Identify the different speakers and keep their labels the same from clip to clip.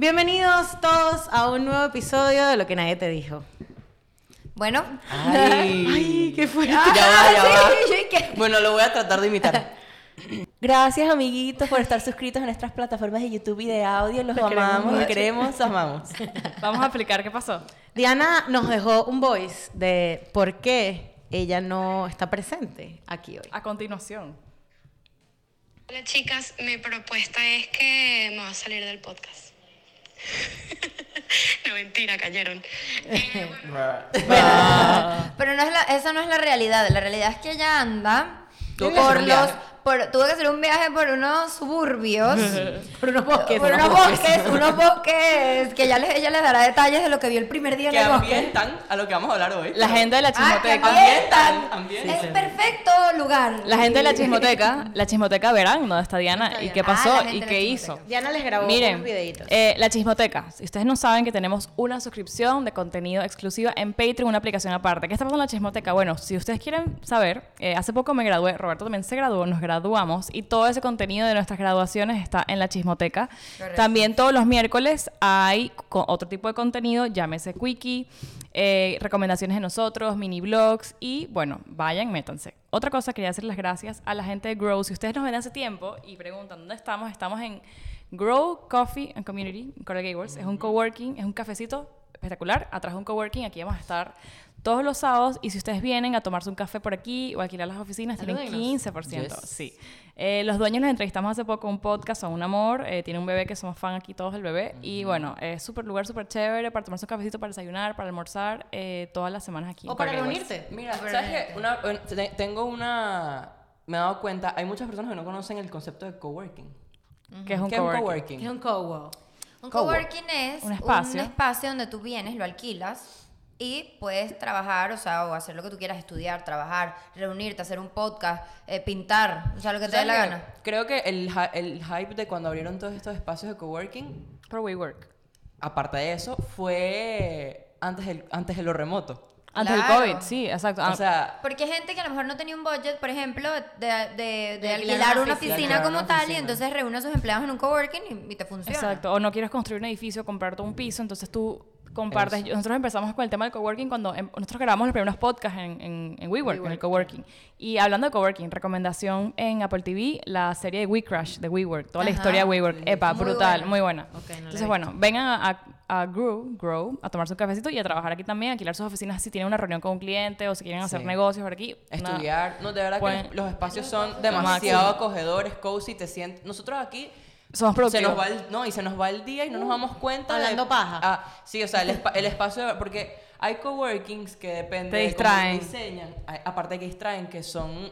Speaker 1: Bienvenidos todos a un nuevo episodio de Lo que nadie te dijo.
Speaker 2: Bueno.
Speaker 3: Ay,
Speaker 1: Ay, qué fuerte.
Speaker 3: ya va, ya va. Bueno, lo voy a tratar de imitar.
Speaker 4: Gracias, amiguitos, por estar suscritos a nuestras plataformas de YouTube y de audio. Los amamos, los queremos, amamos.
Speaker 5: Vamos a explicar qué pasó.
Speaker 1: Diana nos dejó un voice de por qué ella no está presente aquí hoy.
Speaker 5: A continuación.
Speaker 6: Hola chicas, mi propuesta es que me va a salir del podcast. no, mentira, cayeron. Eh, bueno,
Speaker 2: Pero no es la, esa no es la realidad. La realidad es que ella anda por los. Por, tuvo que hacer un viaje por unos suburbios.
Speaker 1: Por unos bosques.
Speaker 2: por unos bosques, unos bosques que ya les, ella les dará detalles de lo que vio el primer día
Speaker 3: Que
Speaker 2: en el bosque.
Speaker 3: ambientan a lo que vamos a hablar hoy.
Speaker 5: La gente de la
Speaker 2: Ah,
Speaker 5: chismoteca.
Speaker 2: ambientan.
Speaker 3: Ambientan.
Speaker 2: Es perfecto lugar.
Speaker 5: La gente de la chismoteca, la chismoteca verán dónde está Diana y qué
Speaker 2: Ah,
Speaker 5: pasó y qué hizo.
Speaker 1: Diana les grabó
Speaker 5: Miren,
Speaker 1: unos videitos.
Speaker 5: eh, la chismoteca. Si ustedes no saben que tenemos una suscripción de contenido exclusiva en Patreon, una aplicación aparte. ¿Qué está pasando en la chismoteca? Bueno, si ustedes quieren saber, eh, hace poco me gradué, Roberto también se graduó, nos graduamos y todo ese contenido de nuestras graduaciones está en la chismoteca.
Speaker 2: Correcto.
Speaker 5: También todos los miércoles hay otro tipo de contenido, llámese quickie, eh, recomendaciones de nosotros, mini blogs y bueno, vayan, métanse. Otra cosa, quería hacer las gracias a la gente de Grow. Si ustedes nos ven hace tiempo y preguntan dónde estamos, estamos en Grow Coffee and Community, en Coral Gables. Es un coworking, es un cafecito espectacular. Atrás de un coworking, aquí vamos a estar todos los sábados. Y si ustedes vienen a tomarse un café por aquí o alquilar las oficinas, tienen
Speaker 1: Salúdenos.
Speaker 5: 15%.
Speaker 3: Yes.
Speaker 5: Sí. Eh, los dueños los entrevistamos hace poco, un podcast, son un amor. eh, tiene un bebé que somos fan aquí todos del bebé. Y bueno, es súper lugar, súper chévere para tomarse un cafecito, para desayunar, para almorzar, eh, todas las semanas aquí.
Speaker 1: o para reunirte.
Speaker 3: Mira, ¿sabes qué? Una, un- te- tengo una... Me he dado cuenta, hay muchas personas que no conocen el concepto de coworking.
Speaker 5: Que es un
Speaker 3: ¿Qué es un
Speaker 5: coworking.
Speaker 3: coworking?
Speaker 1: Es un cowork.
Speaker 2: Un
Speaker 3: Cowork.
Speaker 2: coworking es
Speaker 5: Un espacio.
Speaker 2: un espacio donde tú vienes, lo alquilas y puedes trabajar, o sea, o hacer lo que tú quieras, estudiar, trabajar, reunirte, hacer un podcast, eh, pintar, o sea, lo que te dé
Speaker 3: ¿Sabes
Speaker 2: la gana.
Speaker 3: Creo que el, hy- el hype de cuando abrieron todos estos espacios de coworking,
Speaker 5: Por WeWork.
Speaker 3: aparte de eso, fue antes, del, antes de lo remoto.
Speaker 5: Antes del. COVID, sí, exacto. Ah,
Speaker 3: O sea,
Speaker 2: Porque hay gente que a lo mejor no tenía un budget, por ejemplo, de, de, de
Speaker 1: De alquilar una oficina.
Speaker 2: como
Speaker 3: una
Speaker 2: tal y entonces reúne a sus empleados en un coworking y, y te funciona.
Speaker 5: Exacto, o no quieres construir un edificio, comprarte un piso, entonces tú compartes.
Speaker 3: Eso.
Speaker 5: Nosotros empezamos con el tema del coworking cuando em- nosotros grabamos los primeros podcasts en, en, en WeWork, en el coworking. Y hablando de coworking, recomendación en Apple TV, la serie de We Crash de WeWork, toda la historia de WeWork. Epa,
Speaker 2: Muy
Speaker 5: brutal,
Speaker 2: buena.
Speaker 5: muy buena.
Speaker 1: No
Speaker 5: entonces, bueno, vengan a, a, a Grow, Grow, a tomarse un cafecito y a trabajar aquí también, alquilar sus oficinas si tienen una reunión con un cliente o si quieren hacer
Speaker 3: Sí.
Speaker 5: negocios por aquí. una-
Speaker 3: estudiar. No, de verdad
Speaker 5: Pueden-
Speaker 3: que los espacios son demasiado acogedores, cozy, te sientes... Nosotros aquí
Speaker 5: Somos
Speaker 3: se
Speaker 5: productivos.
Speaker 3: nos va el, no, y se nos va el día y no nos damos cuenta
Speaker 1: Hablando
Speaker 3: de,
Speaker 1: paja.
Speaker 3: Ah, sí, o sea, el, el espacio porque hay coworkings que depende
Speaker 5: Te
Speaker 3: de
Speaker 5: distraen.
Speaker 3: cómo diseñan, aparte que distraen que son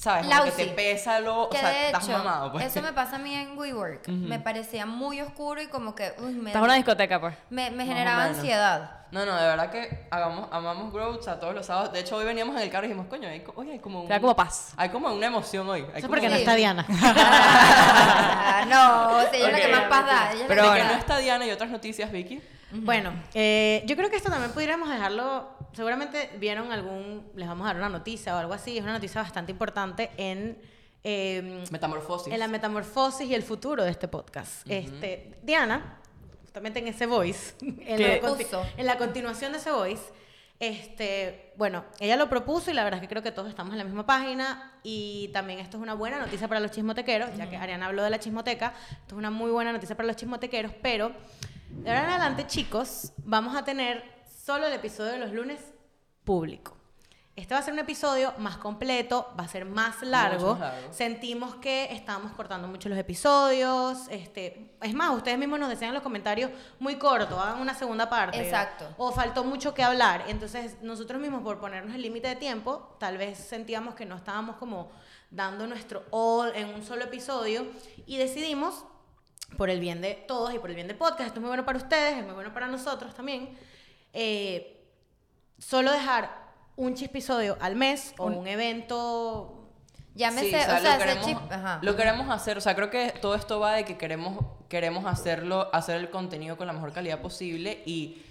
Speaker 3: sabes, como que te pesa lo,
Speaker 2: Que
Speaker 3: o sea,
Speaker 2: de
Speaker 3: estás
Speaker 2: hecho,
Speaker 3: mamado, pues.
Speaker 2: eso me pasa a mí en WeWork. Me parecía muy oscuro y como que uy, me,
Speaker 5: Estás en una discoteca, pues.
Speaker 2: me, me generaba ansiedad.
Speaker 3: No, no, de verdad que hagamos, amamos Growth a todos los sábados. De hecho, hoy veníamos en el carro y dijimos, coño, hay, oye, hay como un-
Speaker 5: Te da como paz.
Speaker 3: Hay como una emoción hoy. Hay
Speaker 1: Eso
Speaker 3: como
Speaker 1: porque no
Speaker 3: un-
Speaker 1: está Diana.
Speaker 2: Ah, no, o sea, ella es la que más paz da. ella
Speaker 5: Pero
Speaker 2: que
Speaker 3: no está Diana y otras noticias, Vicky.
Speaker 1: Bueno, eh, yo creo que esto también pudiéramos dejarlo. Seguramente vieron algún. Les vamos a dar una noticia o algo así. Es una noticia bastante importante en. eh,
Speaker 3: Metamorfosis.
Speaker 1: en la metamorfosis y el futuro de este podcast. este, Diana, justamente en ese voice, en la continuación de ese voice, este, bueno, ella lo propuso y la verdad es que creo que todos estamos en la misma página y también esto es una buena noticia para los chismotequeros, ya que Ariana habló de la chismoteca, esto es una muy buena noticia para los chismotequeros, pero de ahora en adelante, chicos, vamos a tener solo el episodio de los lunes público. Este va a ser un episodio más completo, va a ser más largo.
Speaker 3: más largo.
Speaker 1: Sentimos que estamos cortando mucho los episodios. Este, es más, ustedes mismos nos decían en los comentarios muy corto, hagan una segunda parte.
Speaker 2: Exacto.
Speaker 1: O faltó mucho que hablar. Entonces, nosotros mismos, por ponernos el límite de tiempo, tal vez sentíamos que no estábamos como dando nuestro all en un solo episodio y decidimos, por el bien de todos y por el bien del podcast, esto es muy bueno para ustedes, es muy bueno para nosotros también, eh, solo dejar un chispisodio al mes o un evento
Speaker 2: Llámese,
Speaker 3: Sí,
Speaker 2: o sea,
Speaker 3: lo,
Speaker 2: ese
Speaker 3: queremos,
Speaker 2: chip. Ajá.
Speaker 3: lo queremos hacer, o sea, creo que todo esto va de que queremos, queremos hacerlo, hacer el contenido con la mejor calidad posible y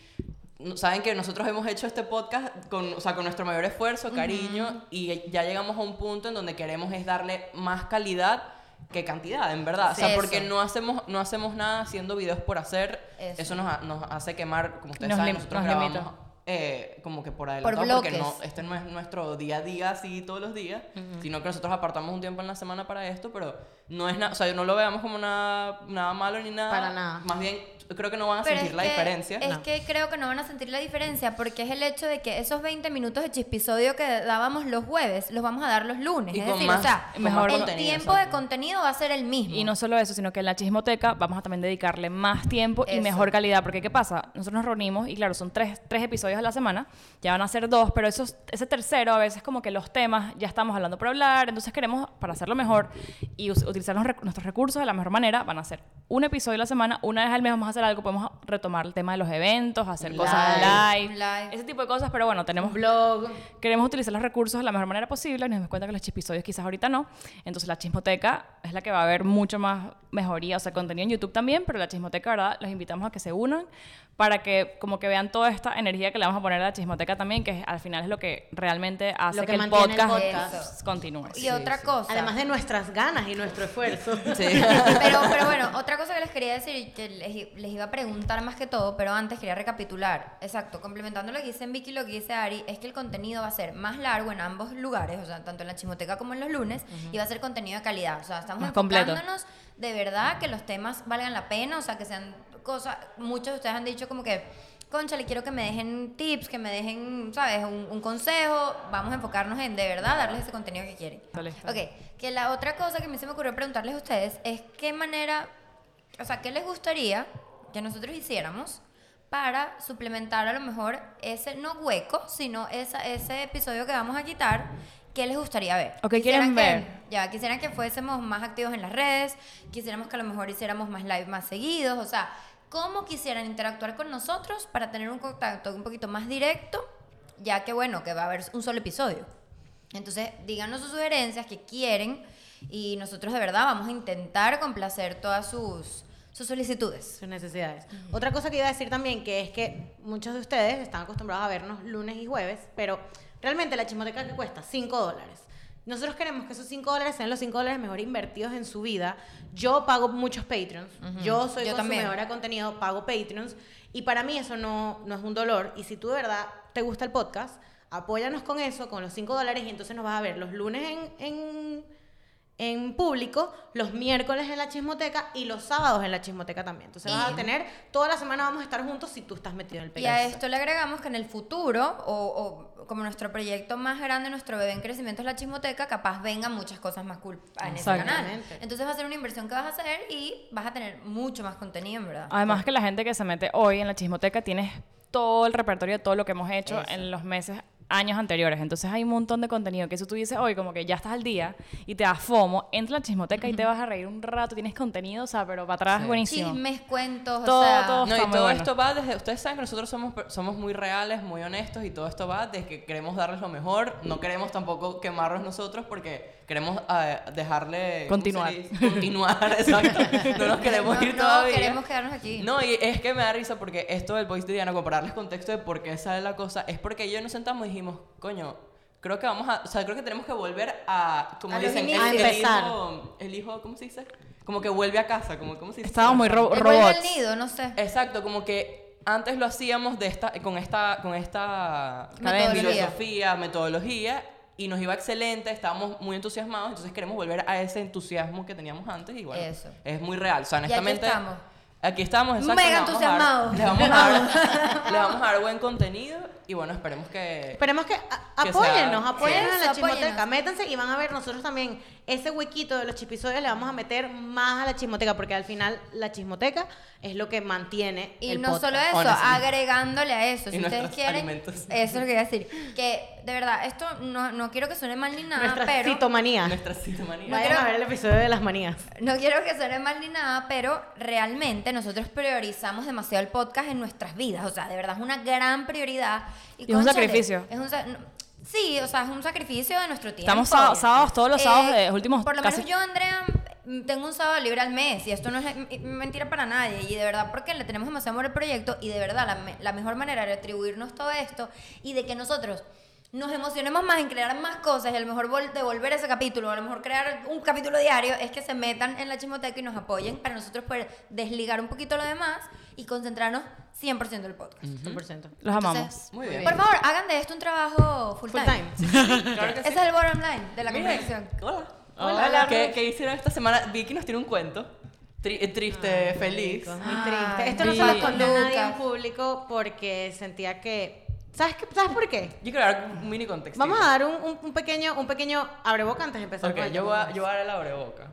Speaker 3: saben que nosotros hemos hecho este podcast con, o sea, con nuestro mayor esfuerzo, cariño y ya llegamos a un punto en donde queremos es darle más calidad que cantidad, en verdad. o sea, porque
Speaker 2: eso.
Speaker 3: no hacemos, no hacemos nada haciendo videos por hacer.
Speaker 2: Eso.
Speaker 3: Eso, nos, ha- nos hace quemar, como ustedes
Speaker 5: Nos
Speaker 3: saben, nosotros
Speaker 5: nos
Speaker 3: grabamos eh, como que por adelantado, porque no, este no es nuestro día a día así todos los días, sino que nosotros apartamos un tiempo en la semana para esto, pero no es nada, o sea, no lo veamos como nada, nada malo ni nada.
Speaker 1: Para nada.
Speaker 3: Más bien, creo que no van a
Speaker 2: Pero
Speaker 3: sentir la
Speaker 2: que-
Speaker 3: diferencia.
Speaker 2: Es que creo que no van a sentir la diferencia porque es el hecho de que esos 20 minutos de chispisodio que dábamos los jueves los vamos a dar los lunes.
Speaker 3: Y
Speaker 2: es decir,
Speaker 3: más-
Speaker 2: o sea,
Speaker 5: más
Speaker 2: el tiempo de contenido va a ser el mismo.
Speaker 5: Y no solo eso, sino que en la chismoteca vamos a también dedicarle más tiempo y
Speaker 2: Eso.
Speaker 5: mejor calidad. Porque, ¿qué pasa? Nosotros nos reunimos y, claro, son tres, tres episodios a la semana, ya van a ser dos, pero esos, ese tercero, a veces, como que los temas ya estamos hablando por hablar, entonces queremos, para hacerlo mejor y utilizar los nuestros recursos de la mejor manera, van a ser un episodio a la semana, una vez al mes vamos a hacer algo, podemos retomar el tema de los eventos, hacer cosas live,
Speaker 2: Live.
Speaker 5: ese tipo de cosas, pero bueno, tenemos
Speaker 1: Blog.
Speaker 5: Queremos utilizar los recursos de la mejor manera posible nos damos cuenta que los chipisodios quizás ahorita no. Entonces la chismoteca es la que va a haber mucho más mejoría, o sea, contenido en YouTube también, pero la chismoteca, ¿verdad? Los invitamos a que se unan para que como que vean toda esta energía que le vamos a poner a la chismoteca también, que al final es lo que realmente hace
Speaker 1: Lo que
Speaker 5: que, el podcast,
Speaker 2: podcast.
Speaker 5: continúe.
Speaker 2: Y otra cosa.
Speaker 1: Además de nuestras ganas y nuestro esfuerzo.
Speaker 3: Sí.
Speaker 2: pero, pero bueno, otra cosa que les quería decir, que les, les iba a preguntar más que todo, pero antes quería recapitular. Exacto, complementando lo que dice Vicky y lo que dice Ari, es que el contenido va a ser más largo en ambos lugares, o sea, tanto en la chismoteca como en los lunes, y va a ser contenido de calidad. O sea, estamos enfocándonos de verdad que los temas valgan la pena, o sea, que sean cosas. Muchos de ustedes han dicho como que. Concha, le quiero que me dejen tips, que me dejen, ¿sabes? Un, un consejo. Vamos a enfocarnos en de verdad darles ese contenido que quieren.
Speaker 5: Listo.
Speaker 2: Ok, que la otra cosa que a mí se me ocurrió preguntarles a ustedes es qué manera, o sea, qué les gustaría que nosotros hiciéramos para suplementar a lo mejor ese, no hueco, sino esa, ese episodio que vamos a quitar, ¿qué les gustaría ver?
Speaker 5: ¿O qué quieren
Speaker 2: que-
Speaker 5: ver?
Speaker 2: Ya, quisieran que fuésemos más activos en las redes, quisiéramos que a lo mejor hiciéramos más live más seguidos, o sea, ¿cómo quisieran interactuar con nosotros para tener un contacto un poquito más directo, ya que bueno, que va a haber un solo episodio? Entonces, díganos sus sugerencias que quieren y nosotros de verdad vamos a intentar complacer todas sus, sus solicitudes.
Speaker 1: sus necesidades. Otra cosa que iba a decir también, que es que muchos de ustedes están acostumbrados a vernos lunes y jueves, pero realmente la chismoteca que cuesta 5 dólares. Nosotros queremos que esos 5 dólares sean los 5 dólares mejor invertidos en su vida. Yo pago muchos Patreons. Yo soy
Speaker 2: Yo también.
Speaker 1: consumidora de contenido, pago Patreons. Y para mí eso no, no es un dolor. Y si tú de verdad te gusta el podcast, apóyanos con eso, con los 5 dólares. Y entonces nos vas a ver los lunes en, en en público, los miércoles en la chismoteca y los sábados en la chismoteca también. Entonces vas
Speaker 2: Y-
Speaker 1: a tener, toda la semana vamos a estar juntos si tú estás metido en el
Speaker 2: Y
Speaker 1: Patreon.
Speaker 2: a esto le agregamos que en el futuro, o, o como nuestro proyecto más grande, nuestro bebé en crecimiento es la chismoteca, capaz vengan muchas cosas más cool en ese canal.
Speaker 1: Exactamente.
Speaker 2: Entonces va a ser una inversión que vas a hacer y vas a tener mucho más contenido, en verdad.
Speaker 5: Además que la gente que se mete hoy en la chismoteca tiene todo el repertorio de todo lo que hemos hecho
Speaker 2: Eso.
Speaker 5: en los meses años anteriores. Entonces hay un montón de contenido que eso tú dices hoy como que ya estás al día y te da fomo, entra a la chismoteca y te vas a reír un rato, tienes contenido, o sea, pero para atrás
Speaker 3: Sí.
Speaker 5: buenísimo.
Speaker 2: Chismes, cuentos,
Speaker 5: Todo,
Speaker 2: o sea...
Speaker 5: todo.
Speaker 3: No,
Speaker 5: está
Speaker 3: y
Speaker 5: muy
Speaker 3: todo
Speaker 5: bueno.
Speaker 3: esto va desde. Ustedes saben que nosotros somos, per- somos muy reales, muy honestos, y todo esto va desde que queremos darles lo mejor. No queremos tampoco quemarnos nosotros porque queremos eh, dejarle. ¿cómo se
Speaker 5: Continuar.
Speaker 3: Continuar, exacto. No nos queremos
Speaker 2: no,
Speaker 3: ir
Speaker 2: no,
Speaker 3: todavía.
Speaker 2: queremos quedarnos aquí.
Speaker 3: No, y es que me da risa porque esto del voice de Diana, como para darles contexto de por qué sale la cosa, es porque yo nos sentamos y dijimos, coño, creo que vamos a, o sea, creo que tenemos que volver a, como
Speaker 2: A
Speaker 3: dicen, el,
Speaker 1: A empezar.
Speaker 3: hijo, el hijo, ¿cómo se dice? Como que vuelve a casa, como, ¿cómo se dice?
Speaker 5: Estábamos muy ro- robots.
Speaker 2: nido, no sé.
Speaker 3: Exacto, como que antes lo hacíamos de esta, con esta, con esta
Speaker 2: Metodología.
Speaker 3: filosofía, metodología, y nos iba excelente, estábamos muy entusiasmados, entonces queremos volver a ese entusiasmo que teníamos antes y bueno,
Speaker 2: Eso.
Speaker 3: es muy real. O sea,
Speaker 2: Y aquí
Speaker 3: honestamente...
Speaker 2: estamos.
Speaker 3: Aquí estamos, exacto.
Speaker 2: Mega
Speaker 3: le vamos a dar-
Speaker 2: entusiasmados.
Speaker 3: Le vamos, a dar, le vamos a dar buen contenido y bueno, esperemos que...
Speaker 1: Esperemos que a-
Speaker 3: Que
Speaker 1: apóyennos,
Speaker 3: sea-
Speaker 1: apóyennos
Speaker 2: Sí.
Speaker 1: en la chismoteca. Métanse y van a ver nosotros también ese huequito de los chipisodios le vamos a meter más a la chismoteca porque al final la chismoteca es lo que mantiene
Speaker 2: Y
Speaker 1: el
Speaker 2: no
Speaker 1: podcast.
Speaker 2: solo eso,
Speaker 3: Honestly.
Speaker 2: agregándole a eso.
Speaker 3: Y
Speaker 2: Si ustedes quieren.
Speaker 3: alimentos.
Speaker 2: Eso es lo que iba a decir. Que de verdad, esto no, no quiero que suene mal ni nada,
Speaker 1: Nuestra
Speaker 2: pero.
Speaker 1: citomanía.
Speaker 3: Nuestra citomanía.
Speaker 2: No
Speaker 1: Vayan
Speaker 2: quiero-
Speaker 1: a ver el episodio de las manías.
Speaker 2: No quiero que suene mal ni nada, pero realmente nosotros priorizamos demasiado el podcast en nuestras vidas. O sea, de verdad es una gran prioridad.
Speaker 5: Y es un sacrificio.
Speaker 2: Es un sí, o sea, es un sacrificio de nuestro tiempo.
Speaker 5: Estamos sábados- sábados, todos los sábados de los últimos
Speaker 2: Por lo
Speaker 5: casi-
Speaker 2: menos yo, Andrea, tengo un sábado libre al mes y esto no es eh, mentira para nadie. Y de verdad, porque le tenemos demasiado amor al proyecto y de verdad, la, me- la mejor manera de retribuirnos todo esto y de que nosotros nos emocionemos más en crear más cosas y a lo mejor vol- devolver ese capítulo, o a lo mejor crear un capítulo diario, es que se metan en la chismoteca y nos apoyen para nosotros poder desligar un poquito lo demás y concentrarnos 100% en el podcast.
Speaker 1: 100%.
Speaker 5: Los amamos.
Speaker 2: Entonces,
Speaker 3: Muy bien.
Speaker 2: Por favor, hagan de esto un trabajo full,
Speaker 1: Full
Speaker 2: time.
Speaker 1: time.
Speaker 3: Claro que
Speaker 2: Ese
Speaker 3: sí.
Speaker 2: es el bottom line de la conversación.
Speaker 3: Hola.
Speaker 1: Hola.
Speaker 3: ¿Qué, qué hicieron esta semana? Vicky nos tiene un cuento. Tri- eh, triste, feliz.
Speaker 1: Muy
Speaker 2: Ay,
Speaker 1: triste. Esto no se lo conté a nadie en público porque sentía que... ¿Sabes, qué? ¿Sabes por qué?
Speaker 3: Yo quiero dar un mini contexto.
Speaker 1: Vamos a dar un, un- un pequeño, un pequeño abreboca antes de empezar
Speaker 3: Ok,
Speaker 1: con el
Speaker 3: yo voy, a, yo voy a dar el abreboca.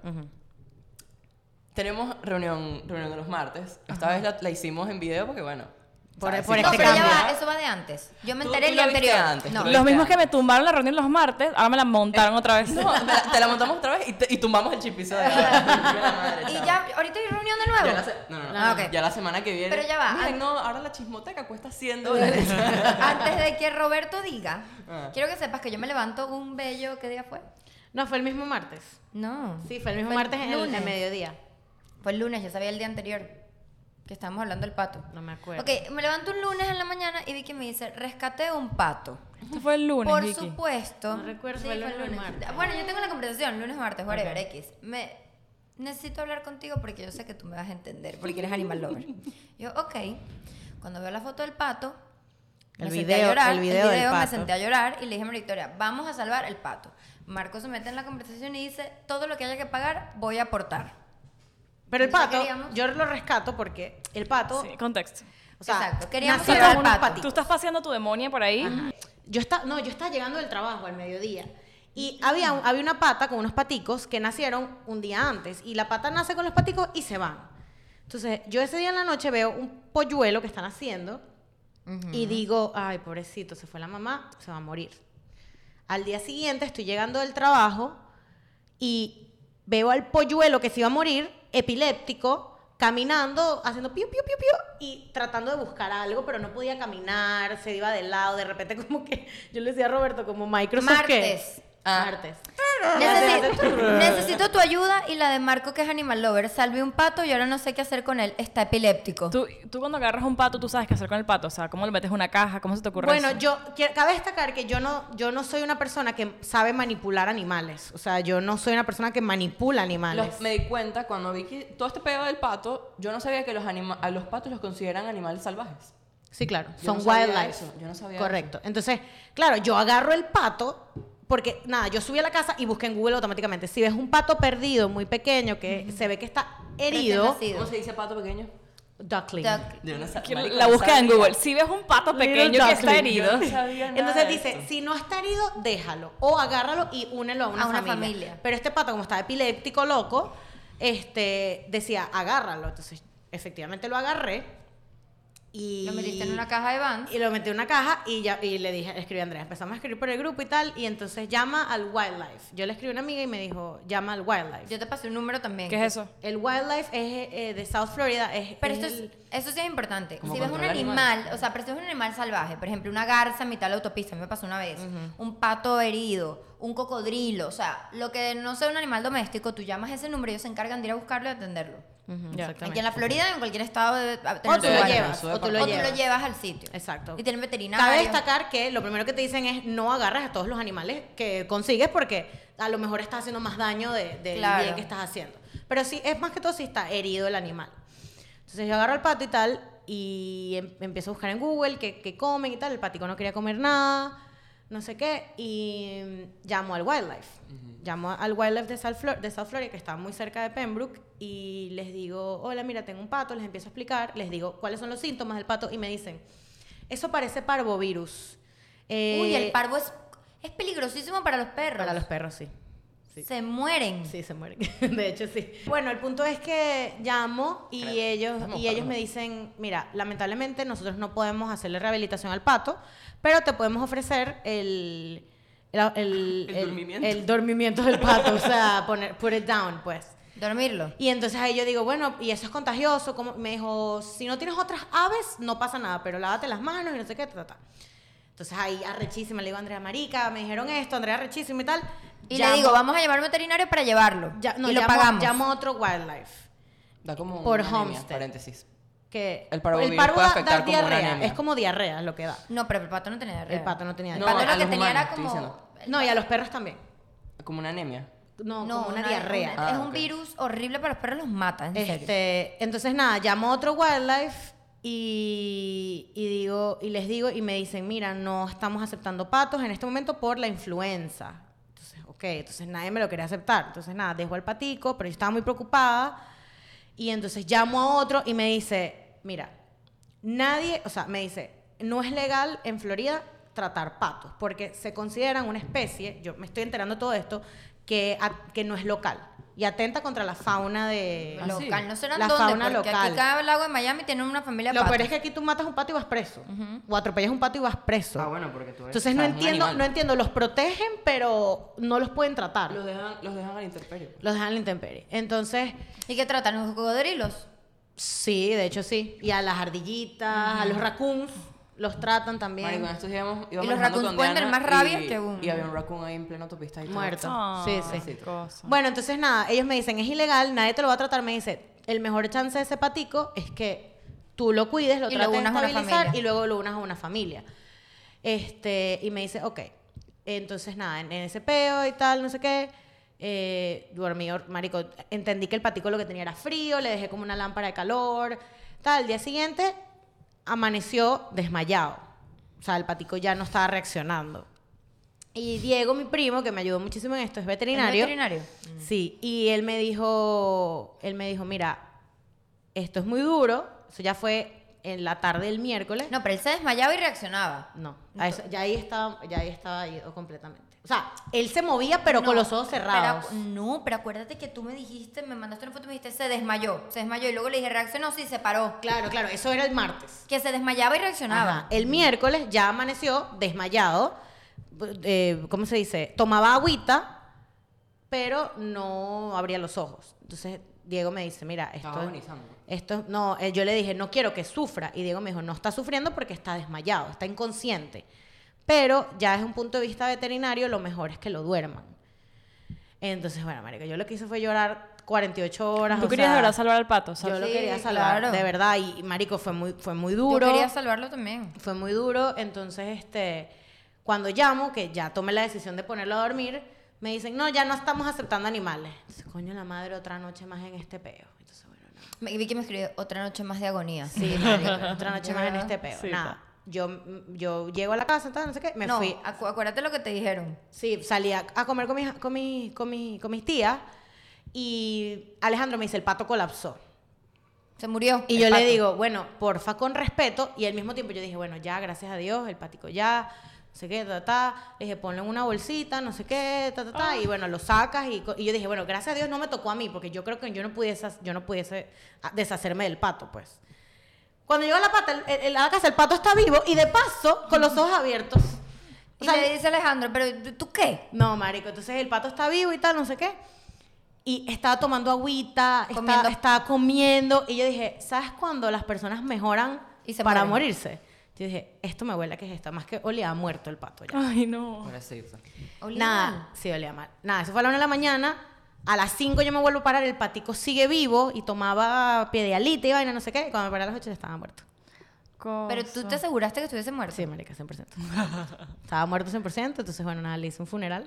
Speaker 3: Tenemos reunión, reunión de los martes. Esta vez la, la hicimos en video porque, bueno.
Speaker 1: Por-
Speaker 3: ¿sabes?
Speaker 1: por
Speaker 3: Si
Speaker 2: No,
Speaker 1: este
Speaker 2: pero ya
Speaker 1: cambio.
Speaker 2: va, eso va de antes. Yo me
Speaker 3: Tú-
Speaker 2: enteré
Speaker 3: tú
Speaker 2: el día anterior.
Speaker 3: antes,
Speaker 2: no.
Speaker 3: tú lo
Speaker 5: Los mismos que me tumbaron la reunión los martes, ahora me la montaron otra vez.
Speaker 3: No, te la, te la montamos otra vez y, te- y tumbamos el chip episodio. ahora.
Speaker 2: Y ya, ahorita hay reunión de nuevo.
Speaker 3: Ya la, se- no, no, no.
Speaker 2: Ah,
Speaker 3: ya la semana que viene.
Speaker 2: Pero ya va,
Speaker 3: Miren, no, ahora la chismoteca cuesta 100 dólares.
Speaker 2: Antes de que Roberto diga,
Speaker 3: Ah.
Speaker 2: quiero que sepas que yo me levanto un bello, ¿qué día fue?
Speaker 1: No, fue el mismo martes.
Speaker 2: No.
Speaker 1: Sí, fue el mismo
Speaker 2: Fue el
Speaker 1: martes en el,
Speaker 2: lunes.
Speaker 1: en mediodía.
Speaker 2: Fue el lunes, ya sabía el día anterior. Que estábamos hablando del pato.
Speaker 1: No me acuerdo.
Speaker 2: Ok, me levanto un lunes en la mañana y Vicky me dice, rescaté un pato.
Speaker 5: Esto fue el lunes,
Speaker 2: Por
Speaker 5: Vicky.
Speaker 2: supuesto.
Speaker 1: No recuerdo,
Speaker 2: Sí,
Speaker 1: fue el lunes el.
Speaker 2: Bueno, yo tengo la conversación, lunes o martes, whatever, X. Me necesito hablar contigo porque yo sé que tú me vas a entender, porque eres animal lover. Yo, ok. Cuando veo la foto del pato,
Speaker 1: El
Speaker 2: me senté a
Speaker 1: video-
Speaker 2: llorar,
Speaker 1: el video del
Speaker 2: me
Speaker 1: pato.
Speaker 2: senté a llorar y le dije a María Victoria, vamos a salvar el pato. Marco se mete en la conversación y dice, todo lo que haya que pagar, voy a aportar.
Speaker 1: Pero el pato,
Speaker 2: queríamos-
Speaker 1: yo lo rescato porque el pato,
Speaker 5: Sí, contexto.
Speaker 1: o sea,
Speaker 2: Exacto, queríamos salvar al
Speaker 1: unos
Speaker 2: pato.
Speaker 1: patitos.
Speaker 5: Tú estás paseando tu demonia por ahí.
Speaker 1: Yo estaba, no, yo estaba llegando del trabajo al mediodía y había, un- había una pata con unos paticos que nacieron un día antes y la pata nace con los paticos y se van. Entonces, yo ese día en la noche veo un polluelo que están haciendo y digo, ay, pobrecito, se fue la mamá, se va a morir. Al día siguiente estoy llegando del trabajo y veo al polluelo que se iba a morir, epiléptico, caminando, haciendo piu, piu, piu, piu, y tratando de buscar algo, pero no podía caminar, se iba de lado, de repente como que, yo le decía a Roberto, como Microsoft
Speaker 2: Martes.
Speaker 3: Ah.
Speaker 1: Martes.
Speaker 2: Necesito, necesito tu ayuda y la de Marco, que es animal lover. Salvé un pato y ahora no sé qué hacer con él. Está epiléptico.
Speaker 5: Tú, tú cuando agarras un pato, tú sabes qué hacer con el pato. O sea, ¿cómo lo metes en una caja? ¿Cómo se te ocurre
Speaker 1: Bueno,
Speaker 5: eso?
Speaker 1: yo quiero- cabe destacar que yo no, yo no soy una persona que sabe manipular animales. O sea, yo no soy una persona que manipula animales.
Speaker 3: Los- me di cuenta cuando vi que todo este pedo del pato, yo no sabía que los anima- a los patos los consideran animales salvajes.
Speaker 1: Sí, claro.
Speaker 3: Yo
Speaker 1: Son
Speaker 3: no sabía
Speaker 1: wildlife.
Speaker 3: eso, yo no sabía
Speaker 1: Correcto. Entonces, claro, yo agarro el pato porque, nada, yo subí a la casa y busqué en Google automáticamente. Si ves un pato perdido, muy pequeño, que se ve que está herido.
Speaker 3: ¿Cómo se dice pato pequeño?
Speaker 1: duckling.
Speaker 2: Duck-
Speaker 5: la búsqueda en. Google. Si ves un pato pequeño que está herido.
Speaker 3: No
Speaker 1: Entonces dice,
Speaker 3: esto.
Speaker 1: si no está herido, déjalo. O agárralo y únelo a una,
Speaker 2: A una
Speaker 1: familia.
Speaker 2: familia.
Speaker 1: Pero este pato, como está epiléptico, loco, este, decía, agárralo. Entonces, efectivamente lo agarré. Y
Speaker 2: Lo metiste en una caja de Vans.
Speaker 1: Y lo metí en una caja y, ya, y le dije, escribí a Andrea, empezamos a escribir por el grupo y tal, y entonces llama al Wildlife. Yo le escribí a una amiga y me dijo, llama al Wildlife.
Speaker 2: Yo te pasé un número también.
Speaker 5: ¿Qué es eso?
Speaker 1: el Wildlife es eh, de South Florida. Es,
Speaker 2: Pero
Speaker 1: es
Speaker 2: esto es,
Speaker 1: el-
Speaker 2: eso sí es importante. Si ves un animal,
Speaker 3: animales.
Speaker 2: o sea, pero si es un animal salvaje, por ejemplo, una garza en mitad de la autopista, a mí me pasó una vez, un pato herido, un cocodrilo, o sea, lo que no sea un animal doméstico, tú llamas ese número y ellos se encargan de ir a buscarlo y atenderlo.
Speaker 1: Exactamente.
Speaker 2: Aquí en la Florida, en cualquier estado de
Speaker 1: O tú lo llevas, o tú lo
Speaker 2: o tú
Speaker 1: llevas.
Speaker 2: lo llevas al sitio.
Speaker 1: Exacto.
Speaker 2: Y tienen veterinario.
Speaker 1: Cabe destacar que lo primero que te dicen es no agarres a todos los animales que consigues porque a lo mejor estás haciendo más daño de- del
Speaker 2: Claro.
Speaker 1: bien que estás haciendo. Pero sí, es más que todo si está herido el animal. Entonces yo agarro al pato y tal y em- empiezo a buscar en Google qué, qué comen y tal. El patico no quería comer nada, no sé qué. Y llamo al Wildlife. Llamo al Wildlife de South, Flor- de South Florida, que está muy cerca de Pembroke, y les digo, hola, mira, tengo un pato. Les empiezo a explicar, les digo cuáles son los síntomas del pato y me dicen, eso parece parvovirus. Eh,
Speaker 2: Uy, el parvo es, es peligrosísimo para los perros.
Speaker 1: Para los perros, sí. Sí.
Speaker 2: Se mueren.
Speaker 1: Sí, se mueren. De hecho, sí. Bueno, el punto es que llamo y ellos
Speaker 3: Estamos
Speaker 1: y ellos me dicen, mira, lamentablemente nosotros no podemos hacerle rehabilitación al pato, pero te podemos ofrecer el el, el-
Speaker 3: El
Speaker 1: el-
Speaker 3: dormimiento.
Speaker 1: el dormimiento del pato, o sea, poner put it down, pues.
Speaker 2: Dormirlo.
Speaker 1: Y entonces ahí yo digo, bueno, y eso es contagioso. como Me dijo, si no tienes otras aves, no pasa nada, pero lávate las manos y no sé qué, ta, ta, ta. Entonces ahí arrechísima, le digo a Andrea Marica, me dijeron esto, Andrea arrechísima y tal.
Speaker 2: Y
Speaker 1: Llamo-
Speaker 2: le digo, vamos a llamar a un veterinario para llevarlo.
Speaker 1: ya- no,
Speaker 2: y lo
Speaker 1: llamo-
Speaker 2: pagamos.
Speaker 1: Llamo a otro wildlife.
Speaker 3: Da como
Speaker 1: Por
Speaker 3: una anemia, paréntesis.
Speaker 1: que
Speaker 3: El puede
Speaker 1: da-
Speaker 3: afectar
Speaker 1: da
Speaker 3: como una
Speaker 1: diarrea, es como diarrea lo que da.
Speaker 2: No, pero el pato no tenía diarrea.
Speaker 1: El pato no tenía
Speaker 2: El
Speaker 3: No,
Speaker 2: pato
Speaker 1: diarrea.
Speaker 2: lo que
Speaker 3: los
Speaker 2: tenía
Speaker 3: humanos,
Speaker 2: era como...
Speaker 1: No, y a los perros también.
Speaker 3: Como una anemia.
Speaker 1: No,
Speaker 2: No,
Speaker 1: como una, diarrea.
Speaker 2: una- es
Speaker 3: Ah,
Speaker 2: un virus horrible para los perros, los mata, en serio.
Speaker 1: Este, entonces nada, llamo a otro wildlife y, digo y les digo y me dicen, mira, no estamos aceptando patos en este momento por la influenza. Entonces, ok, entonces nadie me lo quería aceptar. Entonces nada, dejo al patico, pero yo estaba muy preocupada y entonces llamo a otro y me dice, mira, nadie, o sea, me dice, no es legal en Florida tratar patos porque se consideran una especie, yo me estoy enterando todo esto, que, a- que no es local y atenta contra la fauna de...
Speaker 3: Ah, sí.
Speaker 2: local, no serán
Speaker 1: La
Speaker 2: dónde,
Speaker 1: fauna
Speaker 2: porque
Speaker 1: local.
Speaker 2: aquí cada lago de Miami tiene una familia
Speaker 1: Lo
Speaker 2: patos.
Speaker 1: peor es que aquí tú matas un pato y vas preso. O atropellas un pato y vas preso.
Speaker 3: Ah, bueno, porque tú eres-
Speaker 1: Entonces no entiendo,
Speaker 3: animal.
Speaker 1: no entiendo, los protegen, pero no los pueden tratar.
Speaker 3: Los dejan, los dejan a la intemperie.
Speaker 1: Los dejan a la intemperie. Entonces,
Speaker 2: ¿Y qué tratan? ¿Los cocodrilos?
Speaker 1: sí, de hecho sí. Y a las ardillitas, a los raccoons, los tratan también.
Speaker 3: Marico, estos íbamos, íbamos
Speaker 2: Y los raccoons pueden tener más rabia
Speaker 3: y-
Speaker 2: que un-
Speaker 3: Y había un raccoon ahí en plena autopista y todo.
Speaker 1: Muerto.
Speaker 5: Ah,
Speaker 1: sí, sí. Bueno, entonces nada, ellos me dicen, es ilegal, nadie te lo va a tratar. Me dice, el mejor chance de ese patico es que tú lo cuides, lo
Speaker 2: Y lo
Speaker 1: trates de
Speaker 2: unas a una
Speaker 1: estabilizar
Speaker 2: familia.
Speaker 1: y luego lo unas a una familia. Este, y me dice, ok. Entonces nada, en, en ese peo y tal, no sé qué. Eh, dormí, marico, entendí que el patico lo que tenía era frío, le dejé como una lámpara de calor, tal. Al día siguiente amaneció desmayado. O sea, el patico ya no estaba reaccionando. Y Diego, mi primo, que me ayudó muchísimo en esto, es
Speaker 2: ¿Es
Speaker 1: veterinario.
Speaker 2: veterinario?
Speaker 1: Sí, y él me dijo, él me dijo, mira, esto es muy duro. Eso ya fue en la tarde del miércoles.
Speaker 2: No, pero él se desmayaba y reaccionaba.
Speaker 1: No, a eso- ya ahí estaba, ya ahí estaba ido completamente. O sea, él se movía, pero con
Speaker 2: No,
Speaker 1: los ojos cerrados.
Speaker 2: pero- no, pero acuérdate que tú me dijiste, me mandaste una foto y me dijiste, se desmayó, se desmayó. Y luego le dije, reaccionó, sí, se paró.
Speaker 1: Claro, claro, eso era el martes.
Speaker 2: Que se desmayaba y reaccionaba.
Speaker 1: Ajá. El miércoles ya amaneció desmayado. eh, ¿Cómo se dice? Tomaba agüita, pero no abría los ojos. Entonces Diego me dice, mira, esto, esto no, eh, yo le dije, no quiero que sufra. Y Diego me dijo, no está sufriendo porque está desmayado, está inconsciente. Pero ya desde un punto de vista veterinario, lo mejor es que lo duerman. Entonces, bueno, marica, yo lo que hice fue llorar 48 horas.
Speaker 5: Tú
Speaker 1: o
Speaker 5: querías
Speaker 1: sea,
Speaker 5: de verdad salvar al pato,
Speaker 1: Yo lo quería salvar,
Speaker 2: claro.
Speaker 1: de verdad. Y, y, marico, fue muy, fue muy
Speaker 2: Yo
Speaker 1: duro.
Speaker 2: quería salvarlo también.
Speaker 1: Fue muy duro, entonces este, cuando llamo, que ya tomé la decisión de ponerlo a dormir, me dicen, no, ya no estamos aceptando animales. Entonces, coño, la madre, otra noche más en este peo. Entonces, bueno, no.
Speaker 2: Vi que me escribió otra noche más de agonía.
Speaker 1: Sí, marico, otra noche más en este peo.
Speaker 5: Sí,
Speaker 1: Nada, yo, yo llego a la casa, tal, no sé qué, me
Speaker 2: no,
Speaker 1: fui.
Speaker 2: acu- acuérdate lo que te dijeron.
Speaker 1: Sí, salí a, a comer con mis, con, mis, con, mis, con mis tías y Alejandro me dice, el pato colapsó.
Speaker 2: Se murió.
Speaker 1: Y yo
Speaker 2: pato.
Speaker 1: le digo, bueno, porfa, con respeto. Y al mismo tiempo yo dije, bueno, ya, gracias a Dios, el patico ya, no sé qué, ta, ta. Le dije, ponlo en una bolsita, no sé qué, ta, ta, ta. Y bueno, lo sacas. Y, co- y yo dije, bueno, gracias a Dios no me tocó a mí, porque yo creo que yo no pudiese, yo no pudiese ah, deshacerme del pato, pues. Cuando llegó a la, pata, el- el- a la casa, el pato está vivo y de paso, con los ojos abiertos. O
Speaker 2: Y
Speaker 1: sea,
Speaker 2: le dice Alejandro, pero ¿tú- ¿tú qué?
Speaker 1: no, marico, entonces el pato está vivo y tal, no sé qué. Y estaba tomando agüita,
Speaker 2: Comiendo.
Speaker 1: estaba, estaba comiendo. Y yo dije, ¿sabes cuando las personas mejoran
Speaker 2: Y se
Speaker 1: para
Speaker 2: mueren.
Speaker 1: morirse? Yo dije, esto me huele a que es esta. Más que olía muerto el pato ya.
Speaker 5: Ay, no.
Speaker 1: Nada,
Speaker 2: mal.
Speaker 1: sí, olía mal. Nada, eso fue a la una de la mañana. A las 5 yo me vuelvo a parar, el patico sigue vivo y tomaba piedialita y vaina, no sé qué. Y cuando me paré a las 8 ya estaba muerto.
Speaker 2: Pero tú te aseguraste que estuviese muerto.
Speaker 1: Sí, marica, 100%. estaba muerto 100%, entonces bueno, nada, le hice un funeral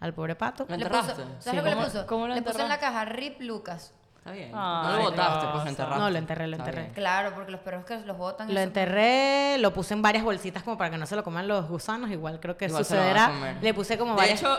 Speaker 1: al pobre pato.
Speaker 3: ¿Lo
Speaker 2: Le puso-? ¿Sabes
Speaker 1: Sí.
Speaker 2: lo que le
Speaker 5: ¿Cómo-
Speaker 2: puso?
Speaker 5: cómo lo
Speaker 2: le puso en la caja Rip Lucas.
Speaker 3: Está bien.
Speaker 5: Ay,
Speaker 3: no lo botaste, pues lo enterraste.
Speaker 1: No, lo enterré, lo
Speaker 3: Está
Speaker 1: enterré.
Speaker 3: bien.
Speaker 2: Claro, porque los perros que los botan.
Speaker 1: Lo
Speaker 2: eso-
Speaker 1: enterré, lo puse en varias bolsitas como para que no se lo coman los gusanos. Igual creo que
Speaker 3: Igual se lo van a
Speaker 1: sucederá.
Speaker 3: comer.
Speaker 1: Le puse como
Speaker 3: De
Speaker 1: varias.
Speaker 3: hecho,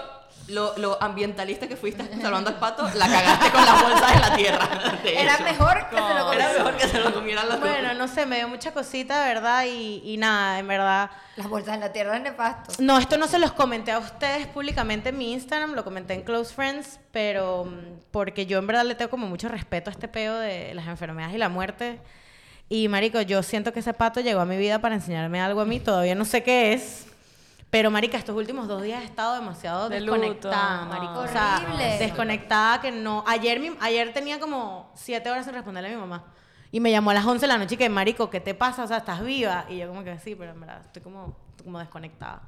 Speaker 3: lo, lo ambientalista que fuiste salvando al pato, la cagaste con las bolsas en la tierra. de
Speaker 2: Era
Speaker 3: hecho.
Speaker 2: mejor que se lo
Speaker 3: Era
Speaker 2: comiera.
Speaker 3: mejor que se lo comieran los
Speaker 1: bueno, no sé, me dio mucha cosita, de verdad. Y, y nada, en verdad.
Speaker 2: Las bolsas en la tierra eran nefastos.
Speaker 1: No, esto no se los comenté a ustedes públicamente en mi Instagram, lo comenté en Close Friends, pero mm, porque yo en verdad le tengo como mucho respeto a este peo de las enfermedades y la muerte. Y marico, yo siento que ese pato llegó a mi vida para enseñarme algo a mí, todavía no sé qué es. Pero marica, estos últimos dos días he estado demasiado
Speaker 5: De
Speaker 1: desconectada, marico. O sea,
Speaker 2: Horrible.
Speaker 1: desconectada que no. Ayer, mi- ayer tenía como siete horas sin responderle a mi mamá. Y me llamó a las 11 de la noche y que, marico, ¿qué te pasa? O sea, ¿estás viva? Y yo como que sí, pero en verdad estoy como, como desconectada.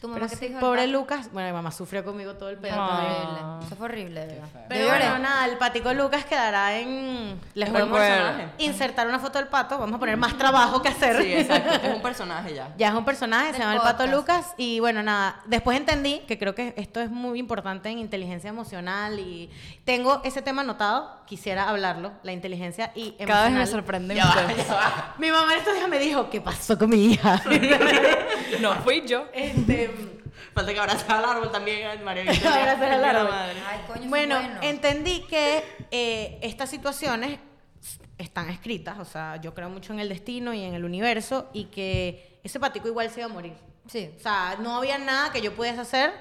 Speaker 2: ¿Tu mamá
Speaker 1: sí,
Speaker 2: te dijo?
Speaker 1: pobre? Lucas, bueno, mi mamá sufrió conmigo todo el pedo
Speaker 5: No.
Speaker 1: también.
Speaker 2: Horrible. Eso fue horrible, de verdad.
Speaker 1: Pero bueno, nada, el patico Lucas quedará en... Les
Speaker 5: Es
Speaker 1: podemos
Speaker 5: un personaje.
Speaker 1: insertar una foto del pato, vamos a poner más trabajo que hacer.
Speaker 3: Sí, exacto. Es un personaje ya.
Speaker 1: Ya es un personaje, se llama el Pato. Lucas. Y bueno, nada, después entendí que creo que esto es muy importante en inteligencia emocional y tengo ese tema anotado, quisiera hablarlo, la inteligencia y emocional.
Speaker 5: Cada vez me sorprenden ustedes.
Speaker 1: Mi mamá estos días me dijo, ¿qué pasó con mi hija?
Speaker 5: No fui yo.
Speaker 1: este,
Speaker 3: Falta que abrazar al árbol también, María Victoria.
Speaker 1: Abrazar al
Speaker 3: Mira,
Speaker 1: árbol.
Speaker 3: madre.
Speaker 2: Ay, coño,
Speaker 1: bueno,
Speaker 2: bueno.
Speaker 1: entendí que eh, estas situaciones están escritas, o sea, yo creo mucho en el destino y en el universo y que ese patico igual se iba a morir.
Speaker 2: Sí.
Speaker 1: O sea, no había nada que yo pudiese hacer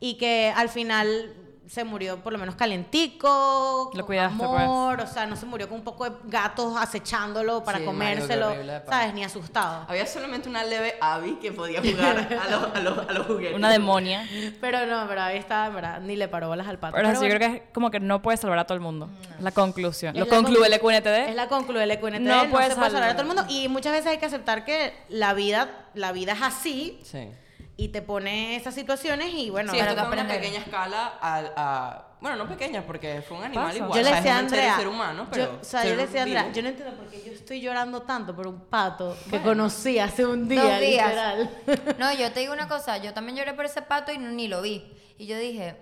Speaker 1: y que al final se murió por lo menos calentico,
Speaker 5: Lo
Speaker 1: con
Speaker 5: cuidaste, pues.
Speaker 1: amor, o sea, no se murió con un poco de gatos acechándolo para
Speaker 3: Sí,
Speaker 1: comérselo,
Speaker 3: pana.
Speaker 1: ¿sabes? Ni asustado.
Speaker 3: Había solamente una leve Abby que podía jugar a los, a los, a los juguetes.
Speaker 5: Una demonia.
Speaker 1: Pero no, pero ahí estaba, en verdad, ni le paró bolas al pato.
Speaker 5: Pero, sí,
Speaker 1: bueno,
Speaker 5: yo creo que es como que no puede salvar a todo el mundo. La conclusión.
Speaker 1: es
Speaker 5: Lo concluye el EQNTD.
Speaker 1: Es la concluye el EQNTD,
Speaker 5: No
Speaker 1: no,
Speaker 5: puede
Speaker 1: se puede salvar a todo el mundo y muchas veces hay que aceptar que la vida, la vida es así
Speaker 3: Sí.
Speaker 1: Y te pone esas situaciones y bueno,
Speaker 3: sí, esto fue una pequeña escala a, a- Bueno, no pequeña, porque fue un animal igual.
Speaker 1: Yo le decía
Speaker 3: es un ser-
Speaker 1: Andrea,
Speaker 3: ser humano, pero
Speaker 1: yo, o sea, yo le decía a Andrea, yo no entiendo por qué yo estoy llorando tanto por un pato que conocí hace un día,
Speaker 2: Dos días.
Speaker 1: literal.
Speaker 2: No, yo te digo una cosa, yo también lloré por ese pato y no- ni lo vi. Y yo dije,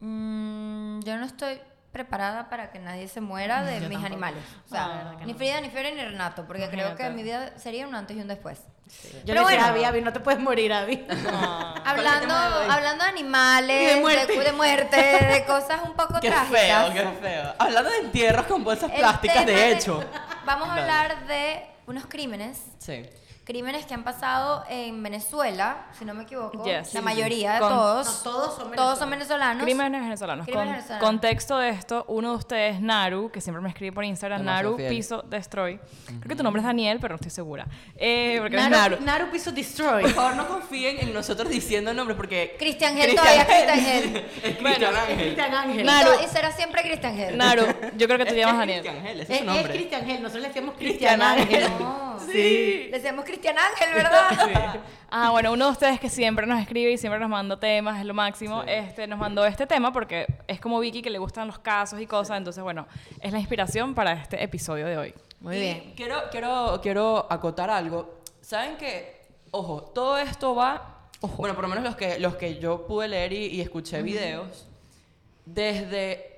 Speaker 2: "Mm, yo no estoy preparada para que nadie se muera de mis animales. O sea,
Speaker 1: No,
Speaker 2: ni
Speaker 1: no.
Speaker 2: Frida, ni Fiore, ni Renato, porque creo que mi vida sería un antes y un después.
Speaker 1: Yo
Speaker 2: Pero
Speaker 1: le decía
Speaker 2: bueno.
Speaker 1: a Abby, Abby, no te puedes morir, Abby.
Speaker 2: Hablando,
Speaker 3: tema de
Speaker 2: hablando de animales,
Speaker 1: de muerte.
Speaker 2: de, muerte, de cosas un poco
Speaker 3: Qué
Speaker 2: trágicas.
Speaker 3: feo, qué feo. Hablando de entierros con bolsas
Speaker 2: el
Speaker 3: plásticas, de hecho.
Speaker 2: Vamos a
Speaker 3: Dale.
Speaker 2: hablar de unos crímenes
Speaker 3: Sí.
Speaker 2: Crímenes que han pasado en Venezuela, si no me equivoco.
Speaker 5: Yes.
Speaker 2: La mayoría de
Speaker 5: Con-
Speaker 2: todos.
Speaker 1: No, todos son
Speaker 2: Todos son venezolanos.
Speaker 5: Crímenes venezolanos.
Speaker 2: Crímenes
Speaker 5: Con-
Speaker 2: venezolanos.
Speaker 5: Contexto de esto, uno de ustedes, Naru, que siempre me escribe por Instagram,
Speaker 3: Demasiado
Speaker 5: Naru
Speaker 3: fiel.
Speaker 5: Piso Destroy. Creo que tu nombre es Daniel, pero no estoy segura. Eh, porque
Speaker 1: Naru,
Speaker 5: Naru.
Speaker 1: Naru Piso Destroy.
Speaker 3: Por favor, no confíen en nosotros diciendo nombres porque.
Speaker 2: Cristian Gel todavía, Cristian Gel.
Speaker 3: es Cristian Ángel.
Speaker 1: Cristian Ángel.
Speaker 2: Y,
Speaker 5: Naru.
Speaker 2: to- y será siempre Cristian Gel.
Speaker 5: Naru, yo creo que te
Speaker 3: Es-
Speaker 5: llamas
Speaker 3: es
Speaker 5: Daniel.
Speaker 3: Cristian Ángel, ese es
Speaker 1: Es,
Speaker 3: su
Speaker 1: es
Speaker 3: nombre.
Speaker 1: Cristian Gel, nosotros le decíamos
Speaker 3: Cristian
Speaker 1: Cristian Ángel.
Speaker 2: No.
Speaker 3: Sí.
Speaker 2: Le decíamos Cristian Ángel, ¿verdad?
Speaker 5: Ah, bueno, uno de ustedes que siempre nos escribe y siempre nos manda temas, es lo máximo,
Speaker 3: Sí.
Speaker 5: este, nos mandó este tema porque es como Vicky que le gustan los casos y cosas, entonces bueno, es la inspiración para este episodio de hoy.
Speaker 1: Muy
Speaker 3: Y
Speaker 1: bien.
Speaker 3: Quiero, quiero, quiero acotar algo. ¿Saben que, ojo, todo esto va, bueno, por lo menos los que, los que yo pude leer y, y escuché videos, desde,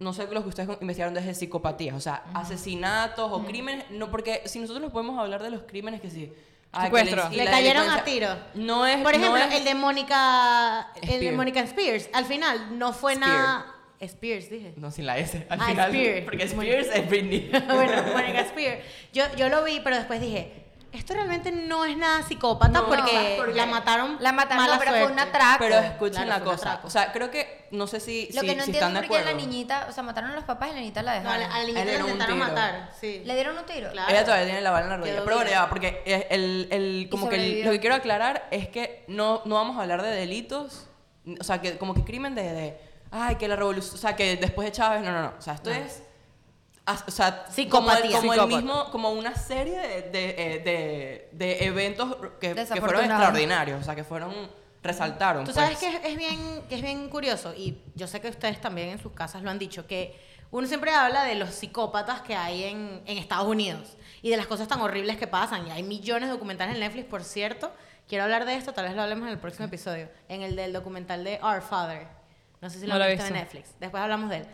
Speaker 3: no sé, los que ustedes investigaron desde psicopatías, o sea, asesinatos o crímenes, no, porque si nosotros nos podemos hablar de los crímenes que sí. ah, que
Speaker 5: Secuestro.
Speaker 3: y
Speaker 1: Le cayeron a tiro.
Speaker 3: No es.
Speaker 1: Por ejemplo,
Speaker 3: no es-
Speaker 1: el de Mónica. El de. Mónica Spears. Al final no fue
Speaker 3: Spear.
Speaker 1: nada. Spears, dije.
Speaker 3: No, sin la S. Al
Speaker 1: Ah,
Speaker 3: final.
Speaker 1: Spear.
Speaker 3: Porque Spears es Britney.
Speaker 1: bueno, Mónica Spears. Yo, yo lo vi, pero después dije. Esto realmente no es nada psicópata
Speaker 3: No,
Speaker 1: porque,
Speaker 3: porque
Speaker 1: la mataron.
Speaker 2: La mataron,
Speaker 1: mala
Speaker 2: no, pero fue un atraco.
Speaker 3: Pero escuchen
Speaker 1: Claro,
Speaker 3: la cosa.
Speaker 1: atraco.
Speaker 3: O sea, creo que. No sé si,
Speaker 2: Lo
Speaker 3: si,
Speaker 2: que no
Speaker 3: si
Speaker 2: entiendo es
Speaker 3: de
Speaker 2: por qué
Speaker 3: acuerdo.
Speaker 2: la niñita, o sea, mataron a los papás y la niñita la
Speaker 1: No, a
Speaker 2: dejaron.
Speaker 1: la, a la niñita la intentaron matar. Sí.
Speaker 2: Le dieron un tiro.
Speaker 1: Claro.
Speaker 3: Ella todavía tiene la bala en la rodilla.
Speaker 1: Quedó
Speaker 3: Pero bueno, ya, porque el, el, como que el- lo que quiero aclarar es que no, no vamos a hablar de delitos. O sea, que como que crimen de. de, ay, que la revolución. O sea, que después de Chávez. No, no, no. O sea, esto es. O sea, como, el, como el mismo, como una serie de, de, eh, de, de eventos que, que fueron extraordinarios, o sea, que fueron, resaltaron.
Speaker 1: Tú
Speaker 3: pues.
Speaker 1: sabes que es, es bien, que es bien curioso, y yo sé que ustedes también en sus casas lo han dicho, que uno siempre habla de los psicópatas que hay en, en Estados Unidos y de las cosas tan horribles que pasan. Y hay millones de documentales en Netflix, por cierto. Quiero hablar de esto, tal vez lo hablemos en el próximo episodio, en el del documental de Our Father. No sé si lo
Speaker 5: No
Speaker 1: han visto en. Netflix. Después hablamos de él.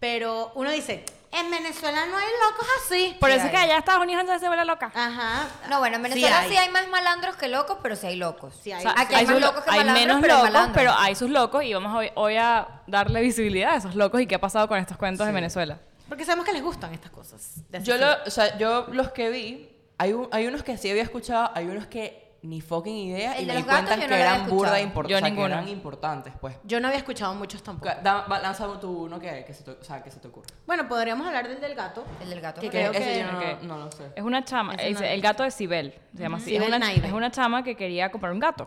Speaker 1: Pero uno dice, en Venezuela no hay locos así.
Speaker 5: Por
Speaker 1: Sí
Speaker 5: eso es que
Speaker 1: hay.
Speaker 5: allá Estados Unidos entonces se vuelve loca.
Speaker 1: Ajá.
Speaker 2: No, bueno, en Venezuela sí
Speaker 1: Sí
Speaker 2: hay.
Speaker 1: hay.
Speaker 2: más malandros que locos, pero sí hay locos.
Speaker 1: Sí hay.
Speaker 5: O sea,
Speaker 2: Aquí hay más
Speaker 5: sus lo-
Speaker 2: locos que
Speaker 5: hay
Speaker 2: malandros,
Speaker 5: menos
Speaker 2: pero hay
Speaker 5: locos,
Speaker 2: malandros.
Speaker 5: pero hay sus locos y vamos hoy, hoy a darle visibilidad a esos locos y qué ha pasado con estos cuentos de Venezuela.
Speaker 1: Porque sabemos que les gustan estas cosas.
Speaker 3: Yo,
Speaker 1: asesino.
Speaker 3: lo, o sea, yo los que vi, hay, un- hay unos que sí había escuchado, hay unos que ni fucking idea
Speaker 2: El
Speaker 3: y
Speaker 2: de
Speaker 3: me di cuenta que
Speaker 2: no
Speaker 3: eran burda
Speaker 2: escuchado.
Speaker 3: importantes.
Speaker 5: Yo
Speaker 3: o sea, que eran importantes, pues.
Speaker 1: Yo no había escuchado muchos tampoco.
Speaker 3: Da, va, lanza tú uno que, que, se te, o sea, que se te ocurra.
Speaker 1: Bueno, podríamos hablar del del gato.
Speaker 2: El del gato.
Speaker 1: Que creo que-
Speaker 3: yo no,
Speaker 5: Ok.
Speaker 3: no lo sé.
Speaker 5: Es una chama, es
Speaker 1: no.
Speaker 5: el gato de Sibel, se llama así.
Speaker 1: Sibel
Speaker 5: es, una, es una chama que quería comprar un gato.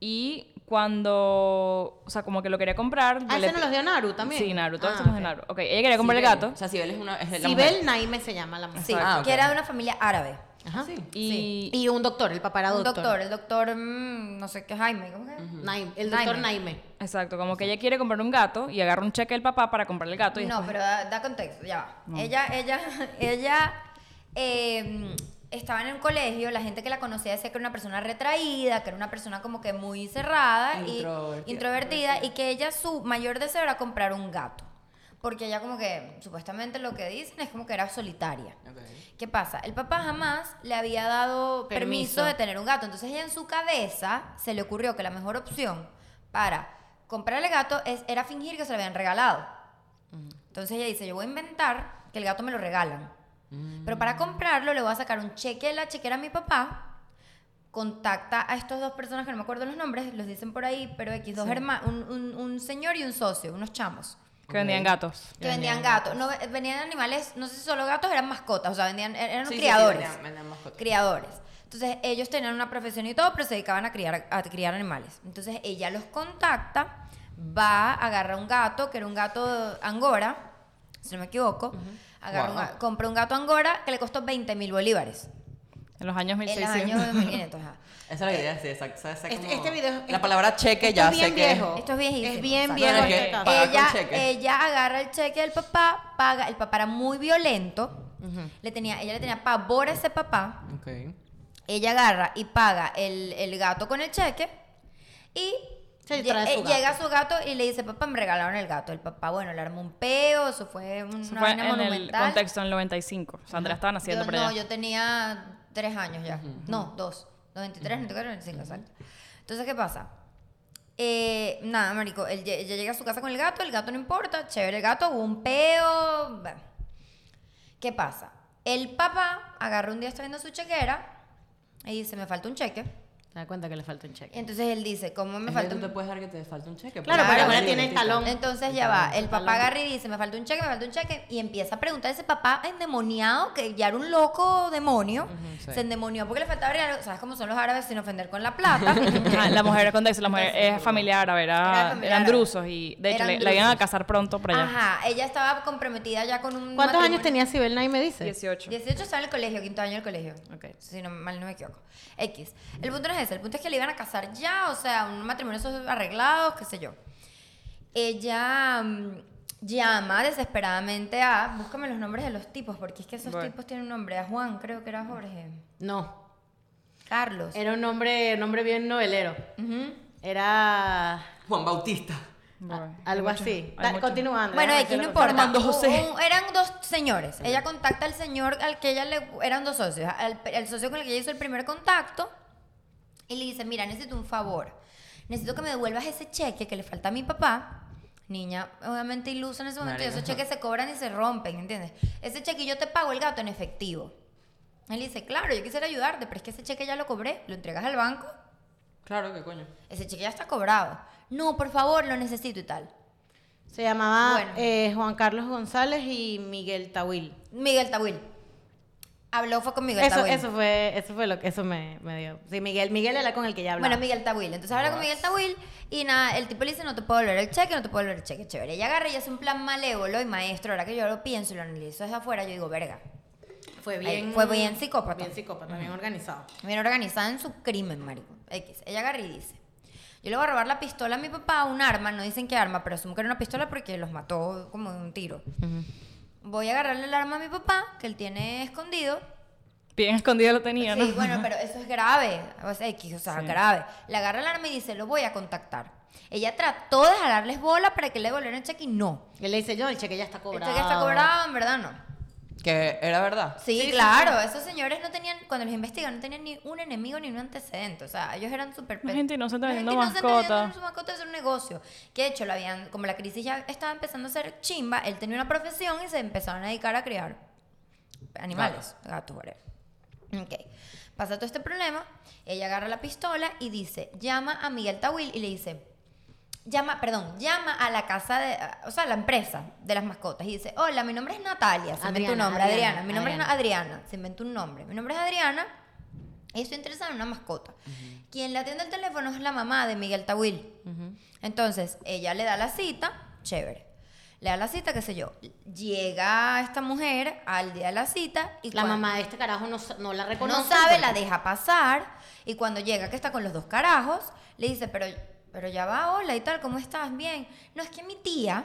Speaker 5: Y cuando, o sea, como que lo quería comprar...
Speaker 1: Ah, ese nos los dio Naru también.
Speaker 5: Sí, Naru, todos
Speaker 1: Ah,
Speaker 5: somos de
Speaker 1: ok.
Speaker 5: Naru. Ok, ella quería comprar el gato.
Speaker 3: O sea, Sibel es una. Es la
Speaker 1: Sibel
Speaker 3: mujer.
Speaker 1: Naime se llama la mujer.
Speaker 2: Sí,
Speaker 3: Ah, ok.
Speaker 2: que era de una familia árabe.
Speaker 1: Ajá.
Speaker 3: Sí.
Speaker 5: Y,
Speaker 1: Y un doctor, el papá era
Speaker 2: Un
Speaker 1: doctor.
Speaker 2: doctor, el doctor, mm, no sé qué, Jaime, ¿cómo que?
Speaker 1: Naim- el doctor
Speaker 2: Naime.
Speaker 1: Naime.
Speaker 5: Exacto, como que ella quiere comprar un gato y agarra un cheque del papá para comprar el gato y
Speaker 2: No,
Speaker 5: después-
Speaker 2: pero da, da contexto, ya va. Ella, ella, ella eh, estaba en el colegio, la gente que la conocía decía que era una persona retraída, que era una persona como que muy cerrada y
Speaker 3: Introvertida.
Speaker 2: introvertida y que ella su mayor deseo era comprar un gato. Porque ella como que, supuestamente lo que dicen es como que era solitaria.
Speaker 3: Ok.
Speaker 2: ¿Qué pasa? El papá jamás le había dado permiso.
Speaker 1: Permiso.
Speaker 2: de tener un gato. Entonces ella en su cabeza se le ocurrió que la mejor opción para comprarle gato es, era fingir que se lo habían regalado. Entonces ella dice, yo voy a inventar que el gato me lo regalan. Pero para comprarlo le voy a sacar un cheque de la chequera a mi papá. Contacta a estas dos personas que no me acuerdo los nombres, los dicen por ahí, pero X, dos hermanos, un, un- un señor y un socio, unos chamos
Speaker 5: que vendían gatos.
Speaker 2: que vendían gatos. No, ve- vendían animales, no sé si solo gatos, eran mascotas, o sea, vendían, er- eran
Speaker 3: Sí, sí, sí,
Speaker 2: criadores.
Speaker 3: vendían- vendían mascotas.
Speaker 2: criadores. Entonces, ellos tenían una profesión y todo, pero se dedicaban a criar, a criar animales. Entonces, ella los contacta, va, agarra un gato, que era un gato angora, si no me equivoco, agarra un
Speaker 3: Wow.
Speaker 2: ga- compra un gato angora que le costó 20 mil bolívares.
Speaker 5: En los años
Speaker 2: En los
Speaker 5: 1600.
Speaker 2: años 1500, ajá.
Speaker 3: Esa es la idea, sí, exacto.
Speaker 1: Este-
Speaker 3: Como
Speaker 1: este video-
Speaker 3: La palabra cheque ya sé que...
Speaker 1: viejo.
Speaker 2: Esto es viejísimo.
Speaker 1: Es bien viejo
Speaker 3: No, es que
Speaker 2: ella, ella agarra el cheque del papá, paga, el papá era muy violento, le tenía, ella le tenía pavor a ese papá,
Speaker 3: Ok.
Speaker 2: ella agarra y paga el, el gato con el cheque y
Speaker 1: trae su
Speaker 2: eh,
Speaker 1: gato.
Speaker 2: llega su gato y le dice, papá, me regalaron el gato. El papá, bueno, le armó un peo, eso fue una
Speaker 5: Eso fue
Speaker 2: vaina
Speaker 5: en el
Speaker 2: monumental.
Speaker 5: contexto en el 95. O sea, Andrea estaba naciendo
Speaker 2: Yo,
Speaker 5: por
Speaker 2: no,
Speaker 5: allá.
Speaker 2: yo tenía tres años ya. No, dos. 93, 94, 95, exacto. Entonces, ¿qué pasa? Eh, nada, marico, él, ella llega a su casa con el gato, el gato no importa, chévere el gato, hubo un peo. ¿Qué pasa? El papá agarra un día, está viendo su chequera y dice, me falta un cheque.
Speaker 1: Se da cuenta que le falta un cheque.
Speaker 2: Entonces él dice, ¿cómo me falta un
Speaker 3: tú te puedes dar que te falta un cheque.
Speaker 1: Claro,
Speaker 3: porque
Speaker 2: ahora
Speaker 1: tiene
Speaker 3: libretista.
Speaker 1: talón.
Speaker 2: Entonces ya va, el papá agarra y dice, me falta un cheque, me falta un cheque, y empieza a preguntar a ese papá endemoniado, que ya era un loco demonio,
Speaker 3: sí.
Speaker 2: se endemonió porque le faltaba dinero, ¿sabes cómo son los árabes sin ofender con la plata?
Speaker 5: Ajá, la mujer, contexto, la mujer es familiar árabe, era,
Speaker 2: Era familiar
Speaker 5: eran drusos y de hecho le, la iban a casar pronto por allá.
Speaker 2: Ajá, ella estaba comprometida ya con un
Speaker 1: ¿Cuántos años tenía Sibel Nay, me dice?
Speaker 5: 18.
Speaker 2: 18 estaba en el colegio, quinto año del colegio.
Speaker 1: Ok.
Speaker 2: Si no, mal no me equivoco. X. El punto no es ese, el punto es que le iban a casar ya, o sea, un matrimonio esos arreglados, qué sé yo. Ella mm, llama desesperadamente a. Búscame los nombres de los tipos, porque es que esos
Speaker 5: Bueno.
Speaker 2: tipos tienen un nombre. A Juan, creo que era Jorge.
Speaker 1: No.
Speaker 2: Carlos.
Speaker 1: Era un nombre, nombre bien novelero.
Speaker 2: Ujú.
Speaker 1: Era
Speaker 3: Juan Bautista.
Speaker 5: Bueno,
Speaker 1: algo
Speaker 5: mucho-
Speaker 1: así. Da-. Continuando.
Speaker 2: Bueno, X, no importa.
Speaker 3: José.
Speaker 2: Un- un- eran dos señores. Ella contacta al señor al que ella le... Eran dos socios. Al, el socio con el que ella hizo el primer contacto. Y le dice, mira, necesito un favor. Necesito que me devuelvas ese cheque que le falta a mi papá. Niña, obviamente ilusa en ese momento. Y esos cheques se cobran y se rompen, ¿entiendes? Ese cheque yo te pago el gato en efectivo. Él dice, claro, yo quisiera ayudarte, pero es que ese cheque ya lo cobré. Lo entregas al banco.
Speaker 3: Claro, ¿qué coño?
Speaker 2: Ese cheque ya está cobrado. No, por favor, lo necesito y tal.
Speaker 1: Se llamaba
Speaker 2: Bueno.
Speaker 1: eh, Juan Carlos González y Miguel Tawil.
Speaker 2: Miguel Tawil. Habló fue con Miguel
Speaker 1: Eso,
Speaker 2: Tawil.
Speaker 1: eso fue, eso fue lo que eso me, me dio. Sí, Miguel, Miguel era con el que ya hablaba.
Speaker 2: Bueno, Miguel Tawil. Entonces habla con Miguel Tawil y nada, el tipo le dice, no te puedo volver el cheque, no te puedo volver el cheque, chévere. Ella agarra y hace un plan malévolo y maestro, ahora que yo lo pienso y lo analizo desde afuera, yo digo, verga.
Speaker 1: fue
Speaker 2: Ahí,
Speaker 1: bien,
Speaker 2: fue bien psicópata.
Speaker 1: Bien psicópata, bien organizado.
Speaker 2: Bien organizada en su crimen, marico. X. Ella agarra y dice, yo le voy a robar la pistola a mi papá, un arma, no dicen qué arma, pero asumo que era una pistola porque los mató como de un tiro. Voy a agarrarle el arma a mi papá, que él tiene escondido,
Speaker 5: Bien escondido lo tenía, ¿no?
Speaker 2: Sí, bueno, pero eso es grave. O sea, X, o sea,
Speaker 5: Sí.
Speaker 2: grave. Le agarra el arma y dice, lo voy a contactar. Ella trató de jalarles bola para que le devolvieran el cheque y no.
Speaker 1: Él le dice, yo, el cheque ya está
Speaker 2: El
Speaker 1: cobrado.
Speaker 2: cheque está cobrado, en verdad no.
Speaker 3: Que era verdad.
Speaker 2: Sí, claro, esos señores no tenían, cuando los investigan, no tenían ni un enemigo ni un antecedente. O sea, ellos eran súper...
Speaker 5: Gente inocente vendiendo
Speaker 2: gente inocente
Speaker 5: mascotas.
Speaker 2: su mascota es un negocio. Que de hecho, lo habían, como la crisis ya estaba empezando a ser chimba, él tenía una profesión y se empezaron a dedicar a criar animales, gatos, whatever. Ok. Pasa todo este problema, ella agarra la pistola y dice, llama a Miguel Tawil y le dice, llama, perdón, llama a la casa de, o sea, a la empresa de las mascotas y dice, hola, mi nombre es Natalia, se inventa un nombre,
Speaker 1: Adriana,
Speaker 2: Adriana, mi nombre
Speaker 1: Adriana.
Speaker 2: es Adriana, se inventa un nombre, mi nombre es Adriana y estoy interesada en una mascota. Quien le atiende el teléfono es la mamá de Miguel Tawil. Entonces, ella le da la cita, chévere. Le da la cita, qué sé yo. Llega esta mujer al día de la cita y
Speaker 1: La mamá de este carajo no, no la reconoce.
Speaker 2: no sabe,
Speaker 1: porque-
Speaker 2: la deja pasar y cuando llega que está con los dos carajos, le dice, pero, pero ya va, hola y tal, ¿cómo estás? Bien. No, es que mi tía,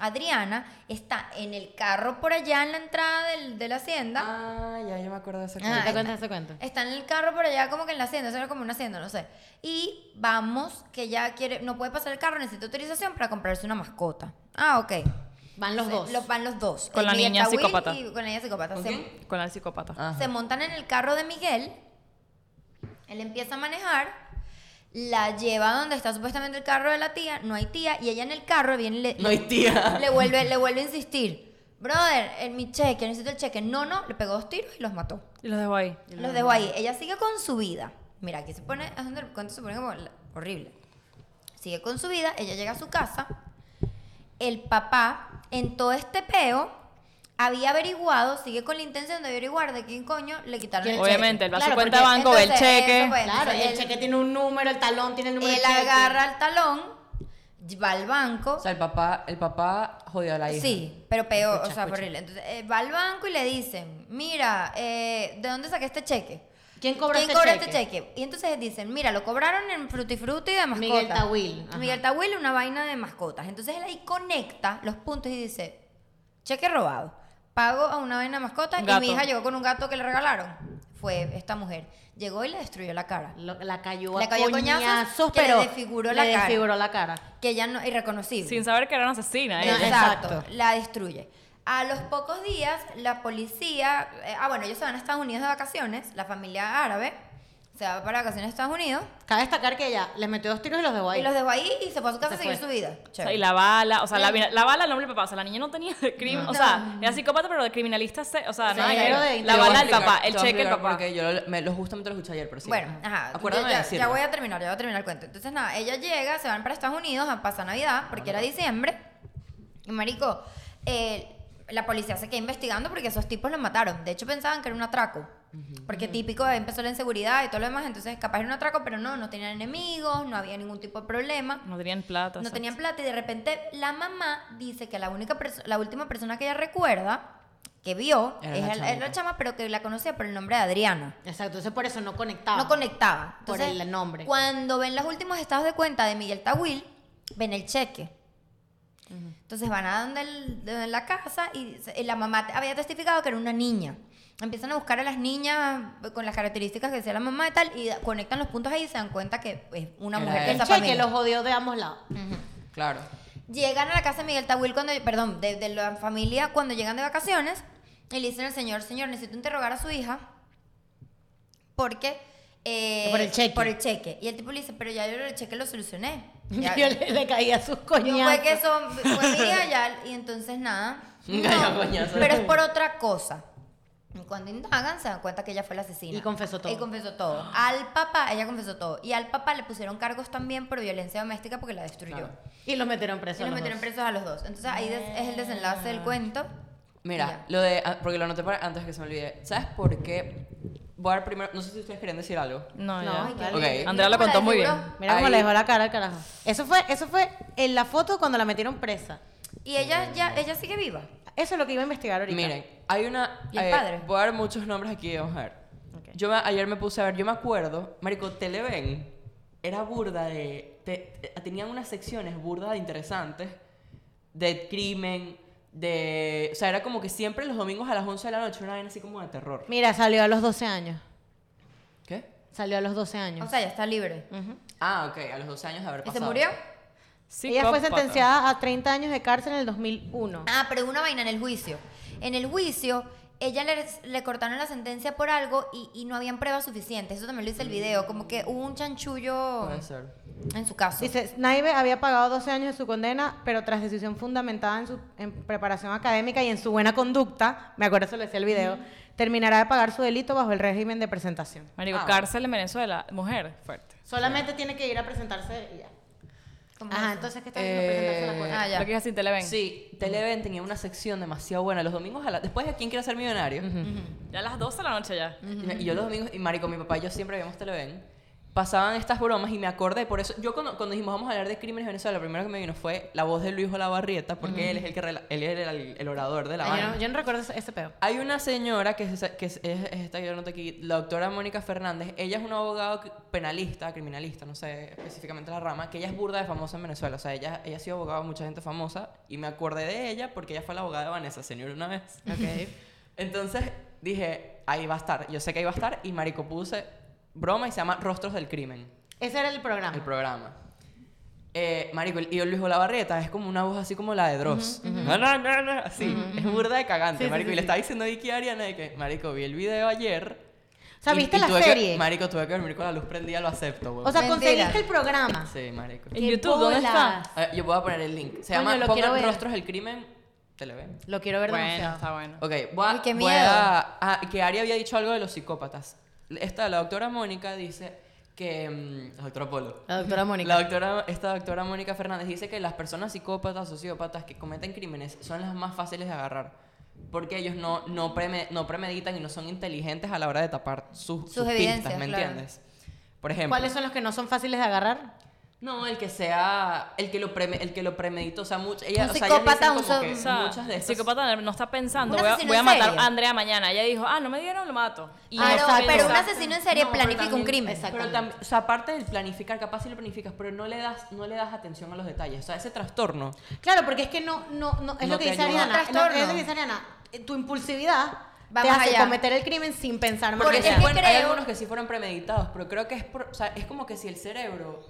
Speaker 2: Adriana, está en el carro por allá en la entrada del- de la hacienda.
Speaker 3: Ah, ya, yo me acuerdo de ese
Speaker 2: Ah,
Speaker 3: cuento.
Speaker 1: ¿Te cuentas ese cuento?
Speaker 2: Está en el carro por allá como que en la hacienda, eso era como una hacienda, no sé. Y vamos, que ella quiere, no puede pasar el carro, necesita autorización para comprarse una mascota. Ah, ok.
Speaker 1: Van los dos.
Speaker 2: Los, van los dos.
Speaker 5: Con
Speaker 2: El
Speaker 5: la niña psicópata.
Speaker 2: Y con la niña psicópata.
Speaker 3: ¿Con
Speaker 2: Se-?
Speaker 5: Con el psicópata.
Speaker 3: Ajá.
Speaker 2: se montan en el carro de Miguel, él empieza a manejar, la lleva donde está supuestamente el carro de la tía, no hay tía, y ella en el carro viene y le,
Speaker 3: No hay tía.
Speaker 2: le vuelve, le vuelve a insistir. Brother, en mi cheque, necesito el cheque. No, no, le pegó dos tiros y los mató.
Speaker 5: Y los dejo ahí.
Speaker 2: Los dejó ahí. Ella sigue con su vida. Mira, aquí se pone, es donde el cuento se pone como horrible. Sigue con su vida, ella llega a su casa. El papá, en todo este peo, había averiguado, sigue con la intención de averiguar de quién coño le quitaron el cheque.
Speaker 5: Obviamente, él va a su cuenta de banco, ve el cheque.
Speaker 2: eso.
Speaker 1: Claro,
Speaker 2: Entonces,
Speaker 1: el
Speaker 2: él-
Speaker 1: cheque tiene un número, el talón tiene el número
Speaker 2: Él
Speaker 1: del cheque.
Speaker 2: agarra el talón, va al banco.
Speaker 3: O sea, el papá, el papá jodió a la hija.
Speaker 2: Sí, pero peor,
Speaker 1: Escucha,
Speaker 2: o sea,
Speaker 1: escucha.
Speaker 2: horrible. Entonces, eh, va al banco y le dicen, mira, eh, ¿de dónde saqué este cheque?
Speaker 1: ¿Quién cobra
Speaker 2: ¿Quién
Speaker 1: este
Speaker 2: cobra
Speaker 1: cheque?
Speaker 2: este cheque? Y entonces dicen, mira, lo cobraron en Frutti de mascotas.
Speaker 1: Miguel Tawil, ajá.
Speaker 2: Miguel Tawil, una vaina de mascotas. Entonces él ahí conecta los puntos y dice, cheque robado. Pago a una vaina de mascotas y mi hija llegó con un gato que le regalaron. Fue esta mujer. Llegó y le destruyó la cara.
Speaker 1: Lo- la cayó
Speaker 2: Le
Speaker 1: a
Speaker 2: cayó a coñazos
Speaker 1: coñazos,
Speaker 2: que le
Speaker 1: pero
Speaker 2: desfiguró
Speaker 1: le
Speaker 2: la cara.
Speaker 1: desfiguró la cara.
Speaker 2: Que ya no, irreconocible.
Speaker 5: Sin saber que era una asesina.
Speaker 2: No,
Speaker 5: ella.
Speaker 2: exacto,
Speaker 1: Exacto.
Speaker 2: la destruye. A los pocos días, la policía, eh, ah, bueno, ellos se van a Estados Unidos de vacaciones, la familia árabe se va para vacaciones a Estados Unidos
Speaker 1: Cabe destacar que ella les metió dos tiros y los dejó ahí.
Speaker 2: y los dejó ahí y se fue a su casa
Speaker 1: Se
Speaker 2: a seguir
Speaker 1: fue.
Speaker 2: su vida.
Speaker 5: O sea,
Speaker 2: Chévere.
Speaker 5: y la bala, o sea, la, la bala el nombre del papá, o sea, la niña no tenía crimen, o sea, era psicópata, pero de criminalista, se- o sea,
Speaker 1: Sí,
Speaker 5: nada que ver.
Speaker 1: de-
Speaker 5: la
Speaker 1: te voy a
Speaker 5: bala del
Speaker 3: explicar,
Speaker 5: papá, el
Speaker 3: te voy a
Speaker 5: cheque el
Speaker 3: explicar
Speaker 5: papá.
Speaker 3: Porque yo lo, me- lo justamente lo escuché ayer, pero sí.
Speaker 2: Bueno, ajá.
Speaker 3: Acuérdame
Speaker 2: ya,
Speaker 3: de
Speaker 2: ya-
Speaker 3: decirlo.
Speaker 2: ya voy a terminar, ya voy a terminar el cuento. Entonces, nada, ella llega, se van para Estados Unidos a pasar Navidad, porque era diciembre. Y marico, eh, la policía se queda investigando porque esos tipos los mataron. De hecho, pensaban que era un atraco. Porque típico, ahí empezó la inseguridad y todo lo demás. Entonces, capaz era un atraco, pero no, no tenían enemigos, no había ningún tipo de problema.
Speaker 5: No tenían plata.
Speaker 2: No tenían plata y de repente la mamá dice que la única la última persona que ella recuerda que vio
Speaker 3: Era
Speaker 2: es
Speaker 3: la
Speaker 2: el- chama, pero que la conocía por el nombre de Adriana.
Speaker 1: Exacto, entonces por eso no conectaba.
Speaker 2: No conectaba.
Speaker 1: Por el nombre.
Speaker 2: Cuando ven los últimos estados de cuenta de Miguel Tawil, ven el cheque. Entonces van a donde, el- donde la casa y la mamá había testificado que era una niña. Empiezan a buscar a las niñas con las características que decía la mamá y tal, y conectan los puntos ahí y se dan cuenta que es una mujer esa
Speaker 1: cheque
Speaker 2: familia.
Speaker 1: los jodió de ambos lados.
Speaker 3: Claro.
Speaker 2: Llegan a la casa de Miguel Tawil cuando, perdón, de, de la familia cuando llegan de vacaciones y le dicen al señor, señor, necesito interrogar a su hija porque... eh,
Speaker 1: Por el cheque.
Speaker 2: Por el cheque. Y el tipo le dice, pero ya yo el cheque lo solucioné. Ya-
Speaker 1: Yo le, le caía sus
Speaker 2: yo
Speaker 1: coñazos.
Speaker 2: fue que eso fue mi hija ya, y entonces nada. No, pero es por otra cosa. Y Cuando indagan, se dan cuenta que ella fue la asesina.
Speaker 1: Y confesó todo.
Speaker 2: Y confesó todo. Al papá, ella confesó todo. Y al papá le pusieron cargos también por violencia doméstica porque la destruyó.
Speaker 3: Claro.
Speaker 1: Y los metieron presos.
Speaker 2: Y los
Speaker 1: los
Speaker 2: metieron
Speaker 1: dos.
Speaker 2: presos a los dos. Entonces ahí des- es el desenlace del cuento. Y
Speaker 3: Mira, lo de. ah, Porque lo anoté para, antes que se me olvide. ¿Sabes por qué? Voy a dar primero. No sé si ustedes querían decir algo.
Speaker 5: No,
Speaker 1: No,
Speaker 5: ya.
Speaker 1: ay, qué
Speaker 3: Ok.
Speaker 2: Mira
Speaker 5: Andrea lo contó muy bien.
Speaker 1: Mira cómo
Speaker 3: Ahí-
Speaker 1: le dejó la cara al carajo. Eso fue, eso fue en la foto cuando la metieron presa.
Speaker 2: Y ella ya, ella sigue viva.
Speaker 1: Eso es lo que iba a investigar ahorita.
Speaker 3: Miren, hay una.
Speaker 2: ¿Y el
Speaker 3: eh,
Speaker 2: padre?
Speaker 3: Voy a dar muchos nombres aquí, vamos a ver.
Speaker 1: Ok.
Speaker 3: Yo me- ayer me puse a ver, yo me acuerdo, Marico, Televen era burda de. te- te- tenían unas secciones burda de interesantes de crimen, de. O sea, era como que siempre los domingos a las 11 de la noche una vaina así como de terror.
Speaker 1: Mira, salió a los 12 años.
Speaker 3: ¿Qué?
Speaker 1: Salió a los 12 años.
Speaker 2: O sea, ya está libre.
Speaker 3: Ah, ok, a los 12 años de haber
Speaker 2: ¿Y se
Speaker 3: pasado.
Speaker 2: murió?
Speaker 1: Ella fue sentenciada a 30 años de cárcel en el 2001.
Speaker 2: Ah, pero una vaina en el juicio. En el juicio, ella le, le cortaron la sentencia por algo y, y no habían pruebas suficientes. Eso también lo dice el video. Como que hubo un chanchullo
Speaker 3: Puede ser.
Speaker 2: en su caso.
Speaker 1: Dice, Naive había pagado 12 años de su condena, pero tras decisión fundamentada en su en preparación académica y en su buena conducta, me acuerdo eso lo decía el video, terminará de pagar su delito bajo el régimen de presentación.
Speaker 5: Marico,
Speaker 3: Ah.
Speaker 5: cárcel en Venezuela, mujer, fuerte.
Speaker 1: Solamente tiene que ir a presentarse y ya.
Speaker 2: ¿Cómo
Speaker 1: Ajá, entonces, ¿qué está haciendo? Presentarse a la
Speaker 3: Eh,
Speaker 1: corte.
Speaker 2: Ah, ya.
Speaker 5: Lo que es así, Televen.
Speaker 3: Sí, Televen tenía una sección demasiado buena. Los domingos a la... Después de ¿Quién quiere ser millonario?
Speaker 5: Ya a las 12 de la noche ya.
Speaker 3: Y yo los domingos, y marico, mi papá y yo siempre vemos Televen. Pasaban estas bromas y me acordé, por eso, yo cuando, cuando dijimos vamos a hablar de crímenes en Venezuela, lo primero que me vino fue la voz de Luis Olavarrieta, porque él es el que rela- él era el, el orador de la banda.
Speaker 1: yo, no, yo no recuerdo ese, peo.
Speaker 3: Hay una señora que es, que es, es- es esta yo noté aquí, la doctora Mónica Fernández. Ella es una abogada penalista, criminalista, no sé específicamente la rama, que ella es burda de famosa en Venezuela. O sea, ella, ella ha sido abogada de mucha gente famosa y me acordé de ella porque ella fue la abogada de Vanessa Señor una vez.
Speaker 1: Ok.
Speaker 3: Entonces dije, ahí va a estar. Yo sé que ahí va a estar y marico puse broma y se llama Rostros del Crimen,
Speaker 1: Ese era el programa.
Speaker 3: el programa. Eh, marico, y Luis Olavarrieta es como una voz así como la de Dross. No, no, no, no, así. Es burda de cagante,
Speaker 1: Sí, sí,
Speaker 3: marico.
Speaker 1: sí,
Speaker 3: y le
Speaker 1: sí.
Speaker 3: estaba diciendo a Vicky Ariana de que, marico, vi el video ayer.
Speaker 1: O sea,
Speaker 3: y-
Speaker 1: ¿viste
Speaker 3: y
Speaker 1: la
Speaker 3: tuve que-
Speaker 1: serie?
Speaker 3: marico, tuve que dormir con la luz prendida, lo acepto.
Speaker 1: O sea, conseguiste el programa.
Speaker 3: sí, marico.
Speaker 5: En
Speaker 1: ¡Qué
Speaker 5: YouTube, ¿dónde está?
Speaker 3: A ver, yo voy a poner el link. Se
Speaker 1: Coño,
Speaker 3: llama
Speaker 1: lo
Speaker 3: Pongan
Speaker 1: quiero ver.
Speaker 3: Rostros del Crimen. Te lo ven.
Speaker 1: Lo quiero ver
Speaker 5: Bueno,
Speaker 1: demasiado.
Speaker 5: está bueno.
Speaker 3: Ok, voy a,
Speaker 2: Ay, qué
Speaker 3: voy
Speaker 2: miedo.
Speaker 3: a- ah, que Ari había dicho algo de los psicópatas. Esta, la doctora Mónica dice que... mm, la doctora Polo.
Speaker 1: La doctora Mónica.
Speaker 3: La doctora, esta doctora Mónica Fernández dice que las personas psicópatas, sociópatas que cometen crímenes son las más fáciles de agarrar. Porque ellos no, no, preme- no premeditan y no son inteligentes a la hora de tapar sus, sus,
Speaker 2: evidencias,
Speaker 3: pistas, ¿me
Speaker 2: claro.
Speaker 3: entiendes? Por ejemplo...
Speaker 1: ¿Cuáles son los que no son fáciles de agarrar?
Speaker 3: No, el que sea... El que lo, preme, el que lo premeditó. O sea, much- ella,
Speaker 2: Un
Speaker 3: o sea, ellas
Speaker 2: psicópata, un
Speaker 3: como
Speaker 2: so-
Speaker 3: que
Speaker 5: O sea,
Speaker 3: muchas de
Speaker 5: el psicópata no está pensando, voy a, voy matar
Speaker 2: serie.
Speaker 5: a Andrea mañana. Ella dijo, ah, no me dieron, lo mato. Y
Speaker 2: Ah,
Speaker 5: no
Speaker 2: pero un asesino en serie
Speaker 3: No,
Speaker 2: planifica un crimen.
Speaker 3: Pero tam- o sea, aparte del planificar, capaz sí lo planificas, pero no le das, no le das atención a los detalles. O sea, ese trastorno.
Speaker 1: Claro, porque es que no, no, no, es
Speaker 3: No
Speaker 1: lo que dice. Ariana. Es lo que dice Ariana. Eh, Tu impulsividad
Speaker 2: Va
Speaker 1: te hace
Speaker 2: allá.
Speaker 1: cometer el crimen sin pensar más
Speaker 2: Porque
Speaker 3: Porque
Speaker 2: es
Speaker 1: allá.
Speaker 2: que
Speaker 3: bueno, hay algunos que sí fueron premeditados, pero creo que es, por- o sea, es como que si el cerebro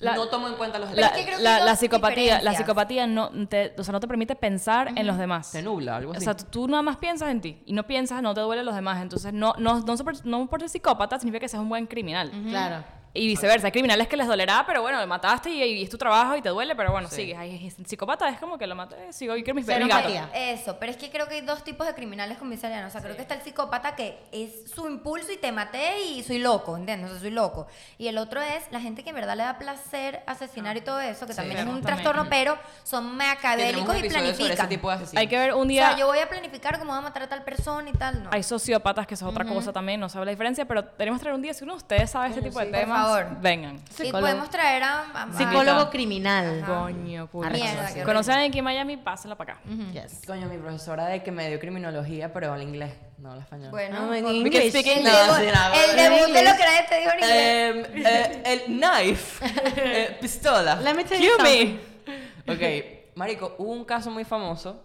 Speaker 5: La-
Speaker 3: no toma en cuenta los
Speaker 2: Pero
Speaker 5: La,
Speaker 2: es
Speaker 3: detalles.
Speaker 2: que
Speaker 5: la- psicopatía, la psicopatía no te, o sea, no te permite pensar en los demás.
Speaker 3: Te nubla, algo
Speaker 5: O
Speaker 3: así.
Speaker 5: sea, tú, tú nada más piensas en ti y no piensas, no te duelen los demás. Entonces, no, no, no por ser psicópata significa que seas un buen criminal.
Speaker 1: Claro.
Speaker 5: Y viceversa, hay criminales que les dolerá, pero bueno, lo mataste y, y es tu trabajo y te duele, pero bueno,
Speaker 3: Sí.
Speaker 5: sigues. Hay es- psicópata es como que lo maté, sigo y quiero mis,
Speaker 1: Cero
Speaker 5: mis gatos.
Speaker 1: empatía.
Speaker 2: Eso, pero es que creo que hay dos tipos de criminales dice Ariana. O sea, creo que está el psicópata que es su impulso y te maté y soy loco, ¿entiendes? O sea, soy loco. Y el otro es la gente que en verdad le da placer asesinar y todo eso, que
Speaker 3: Sí.
Speaker 2: también es un
Speaker 5: También.
Speaker 2: trastorno, pero son
Speaker 3: Tenemos un
Speaker 2: macabélicos y
Speaker 3: episodio sobre ese
Speaker 2: planifican.
Speaker 3: tipo de asesinos.
Speaker 5: Hay que ver un
Speaker 2: O
Speaker 5: día...
Speaker 2: sea, yo voy a planificar cómo voy a matar a tal persona y tal, no.
Speaker 5: Hay sociópatas, que eso es otra cosa también, no sabe la diferencia, pero tenemos que traer un día, si uno de ustedes sabe este tipo de temas,
Speaker 2: favor.
Speaker 5: vengan.
Speaker 2: y
Speaker 1: Psicólogo.
Speaker 2: podemos traer a... a- a-
Speaker 1: Psicólogo criminal.
Speaker 5: Coño, culo.
Speaker 2: Mierda, qué
Speaker 5: Conocen aquí en Miami, pásenla para acá.
Speaker 1: Yes.
Speaker 3: Coño, mi profesora de que me dio criminología, pero al inglés, no al español.
Speaker 2: Bueno,
Speaker 1: No, en inglés.
Speaker 5: speak
Speaker 2: el,
Speaker 3: No,
Speaker 2: debut,
Speaker 3: sí, nada,
Speaker 2: el
Speaker 3: en
Speaker 2: debut de
Speaker 1: inglés.
Speaker 2: lo que nadie te dijo en inglés.
Speaker 3: Eh, eh, el knife, eh, pistola.
Speaker 1: Let me tell you
Speaker 5: Cue
Speaker 1: something.
Speaker 5: me.
Speaker 3: Ok, marico, hubo un caso muy famoso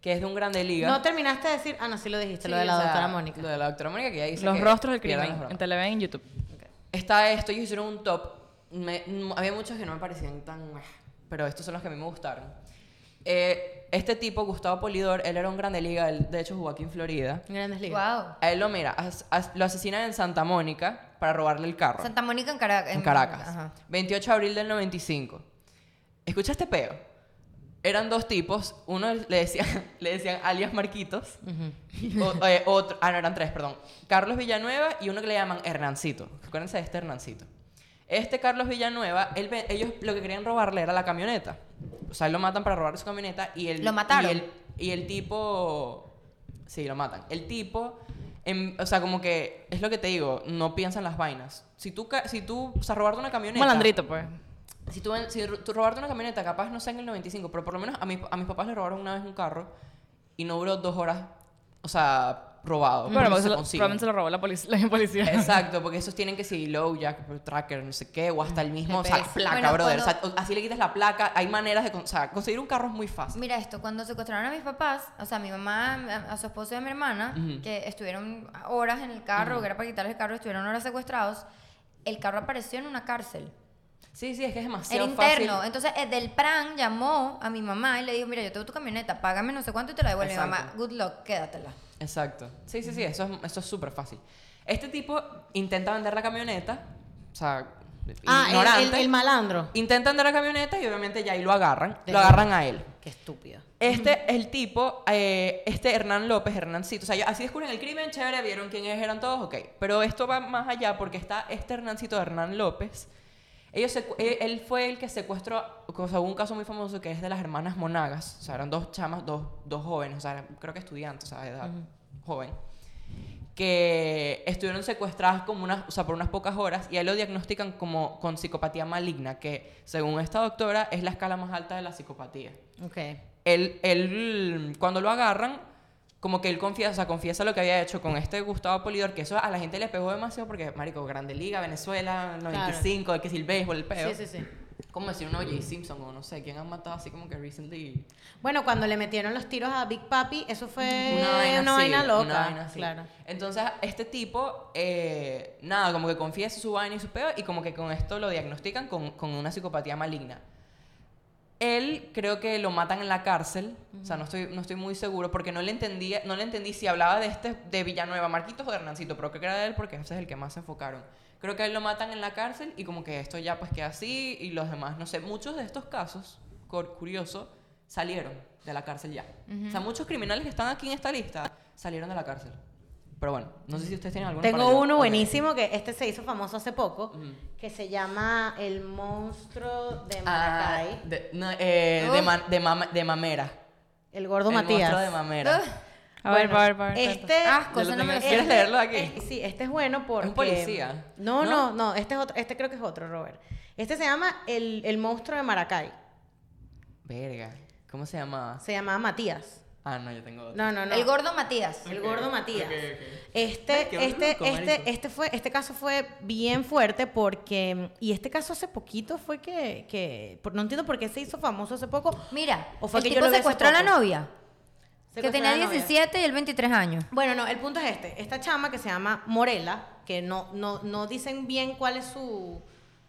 Speaker 3: que es de un grande liga.
Speaker 1: No terminaste de decir. Ah, no, sí lo dijiste, lo de la
Speaker 3: o sea,
Speaker 1: doctora Mónica.
Speaker 3: Lo de la doctora Mónica que ya dice
Speaker 5: Los
Speaker 3: que
Speaker 5: rostros del
Speaker 3: pierdan
Speaker 5: crimen,
Speaker 3: los
Speaker 5: en. Televen en YouTube.
Speaker 3: Está esto, ellos hicieron un top. Me- había muchos que no me parecían tan... ah, Pero estos son los que a mí me gustaron. Eh, este tipo, Gustavo Polidor, él era un grande liga, él de hecho jugó aquí en Florida.
Speaker 1: Grandes ligas.
Speaker 2: Wow.
Speaker 3: A él lo, mira, as- as- lo asesinan en Santa Mónica para robarle el carro.
Speaker 2: Santa Mónica en, Cara-
Speaker 3: en Caracas.
Speaker 2: Ajá.
Speaker 3: 28 de abril del 95. Escucha este peo. Eran dos tipos. Uno le decían, le decían alias Marquitos. O- eh, otro, ah, no, eran tres, perdón. Carlos Villanueva y uno que le llaman Hernancito. Acuérdense de este Hernancito. Este Carlos Villanueva, él ellos lo que querían robarle era la camioneta. O sea, él lo matan para robar su camioneta y el,
Speaker 2: ¿Lo mataron?
Speaker 3: Y el, y el tipo... Sí, lo matan. El tipo... em, o sea, como que... Es lo que te digo. No piensa en las vainas. Si tú... Si tú... O sea, robarte una camioneta...
Speaker 5: Malandrito, pues.
Speaker 3: Si tú, si tú robarte una camioneta, capaz no sé en el 95, pero por lo menos a, mi- a mis papás le robaron una vez un carro y no duró dos horas, o sea, robado.
Speaker 5: Bueno,
Speaker 3: porque
Speaker 5: porque se lo- probablemente se lo robó la, polic- la policía.
Speaker 3: Exacto, porque esos tienen que seguir low jack, tracker, no sé qué, o hasta el mismo, o sea,
Speaker 1: GPS.
Speaker 3: placa,
Speaker 2: Bueno,
Speaker 3: brother.
Speaker 2: cuando-
Speaker 3: O sea, así le quitas la placa, hay maneras de, o sea, conseguir un carro es muy fácil.
Speaker 2: Mira esto, cuando secuestraron a mis papás, o sea, a mi mamá, a, a su esposo y a mi hermana, que estuvieron horas en el carro, que era para quitarles el carro, estuvieron horas secuestrados, el carro apareció en una cárcel.
Speaker 3: Sí, sí, es que es
Speaker 2: Era
Speaker 3: demasiado
Speaker 2: interno.
Speaker 3: fácil.
Speaker 2: Entonces, el del PRAN llamó a mi mamá y le dijo, mira, yo tengo tu camioneta, págame no sé cuánto y te la devuelvo. Mi mamá, good luck, quédatela.
Speaker 3: Exacto. Sí, sí, sí, eso es eso es súper fácil. Este tipo intenta vender la camioneta, o sea,
Speaker 1: Ah, el-
Speaker 3: ignorante.
Speaker 1: el, el malandro.
Speaker 3: Intenta vender la camioneta y obviamente ya ahí lo agarran.
Speaker 1: De
Speaker 3: lo agarran a él.
Speaker 1: Qué estúpido.
Speaker 3: Este, el tipo, eh, este Hernán López, Hernancito, o sea, así descubren el crimen, chévere, vieron quiénes eran todos, ok. Pero esto va más allá porque está este Hernancito, Hernán López. Ellos secu- él, fue el que secuestró, o sea, hubo un caso muy famoso que es de las hermanas Monagas, o sea, eran dos chamas, dos, dos jóvenes, o sea, eran, creo que estudiantes, o sea, de edad joven. que estuvieron secuestradas como unas, o sea, por unas pocas horas y a él lo diagnostican como con psicopatía maligna, que según esta doctora es la escala más alta de la psicopatía.
Speaker 1: Ok.
Speaker 3: Él, él, cuando lo agarran, como que él confiesa, o sea, confiesa lo que había hecho con este Gustavo Polidor, que eso a la gente le pegó demasiado porque, marico, Grande Liga, Venezuela, 95, de que si el béisbol, el peo.
Speaker 1: Sí, sí, sí.
Speaker 3: Como decir uno J. Simpson o no sé, ¿quién han matado así como que recently?
Speaker 1: Bueno, cuando le metieron los tiros a Big Papi, eso fue
Speaker 3: Una vaina,
Speaker 1: vaina loca.
Speaker 3: una vaina.
Speaker 1: Claro.
Speaker 3: Entonces, este tipo, eh, nada, como que confiesa su vaina y su peo y como que con esto lo diagnostican con, con una psicopatía maligna. Él creo que lo matan en la cárcel, o sea, no estoy, no estoy muy seguro porque no le entendía, no le entendí si hablaba de este de Villanueva, Marquitos o de Hernancito, pero creo que era de él porque ese es el que más se enfocaron. Creo que a él lo matan en la cárcel y como que esto ya pues queda así y los demás, no sé, muchos de estos casos, curioso, salieron de la cárcel ya. O sea, muchos criminales que están aquí en esta lista salieron de la cárcel. Pero bueno, no sé si ustedes tienen alguno
Speaker 1: Tengo uno buenísimo que este se hizo famoso hace poco, que se llama El monstruo de
Speaker 3: Ah,
Speaker 1: Maracay.
Speaker 3: de, no, eh, de, ma- de, mamera.
Speaker 1: el gordo
Speaker 3: el
Speaker 1: Matías.
Speaker 3: monstruo de mamera.
Speaker 5: A ver, a ver, a ver.
Speaker 1: Este,
Speaker 2: no me.
Speaker 3: ¿Quieres leerlo aquí?
Speaker 1: eh, sí, este es bueno porque...
Speaker 3: policía,
Speaker 1: No,
Speaker 3: ¿no?
Speaker 1: no, no, este, es otro, este creo que es otro, Robert. Este se llama El, el monstruo de Maracay.
Speaker 3: Verga. ¿Cómo se llamaba?
Speaker 1: Se llamaba Matías.
Speaker 3: Ah, no, yo tengo otro.
Speaker 1: No, no, no.
Speaker 2: El gordo Matías.
Speaker 1: El gordo Matías. Este,
Speaker 3: Ay,
Speaker 1: este,
Speaker 3: loco,
Speaker 1: este,
Speaker 3: marico.
Speaker 1: este fue, este caso fue bien fuerte porque, y este caso hace poquito fue que, que por- no entiendo por qué se hizo famoso hace poco.
Speaker 2: Mira,
Speaker 1: ¿O fue
Speaker 2: el
Speaker 1: que yo
Speaker 2: tipo
Speaker 1: lo
Speaker 2: secuestró a la novia. Que tenía
Speaker 1: a la novia.
Speaker 2: 17 y él 23 años.
Speaker 1: Bueno, no, el punto es este. Esta chama que se llama Morela, que no, no, no dicen bien cuál es su...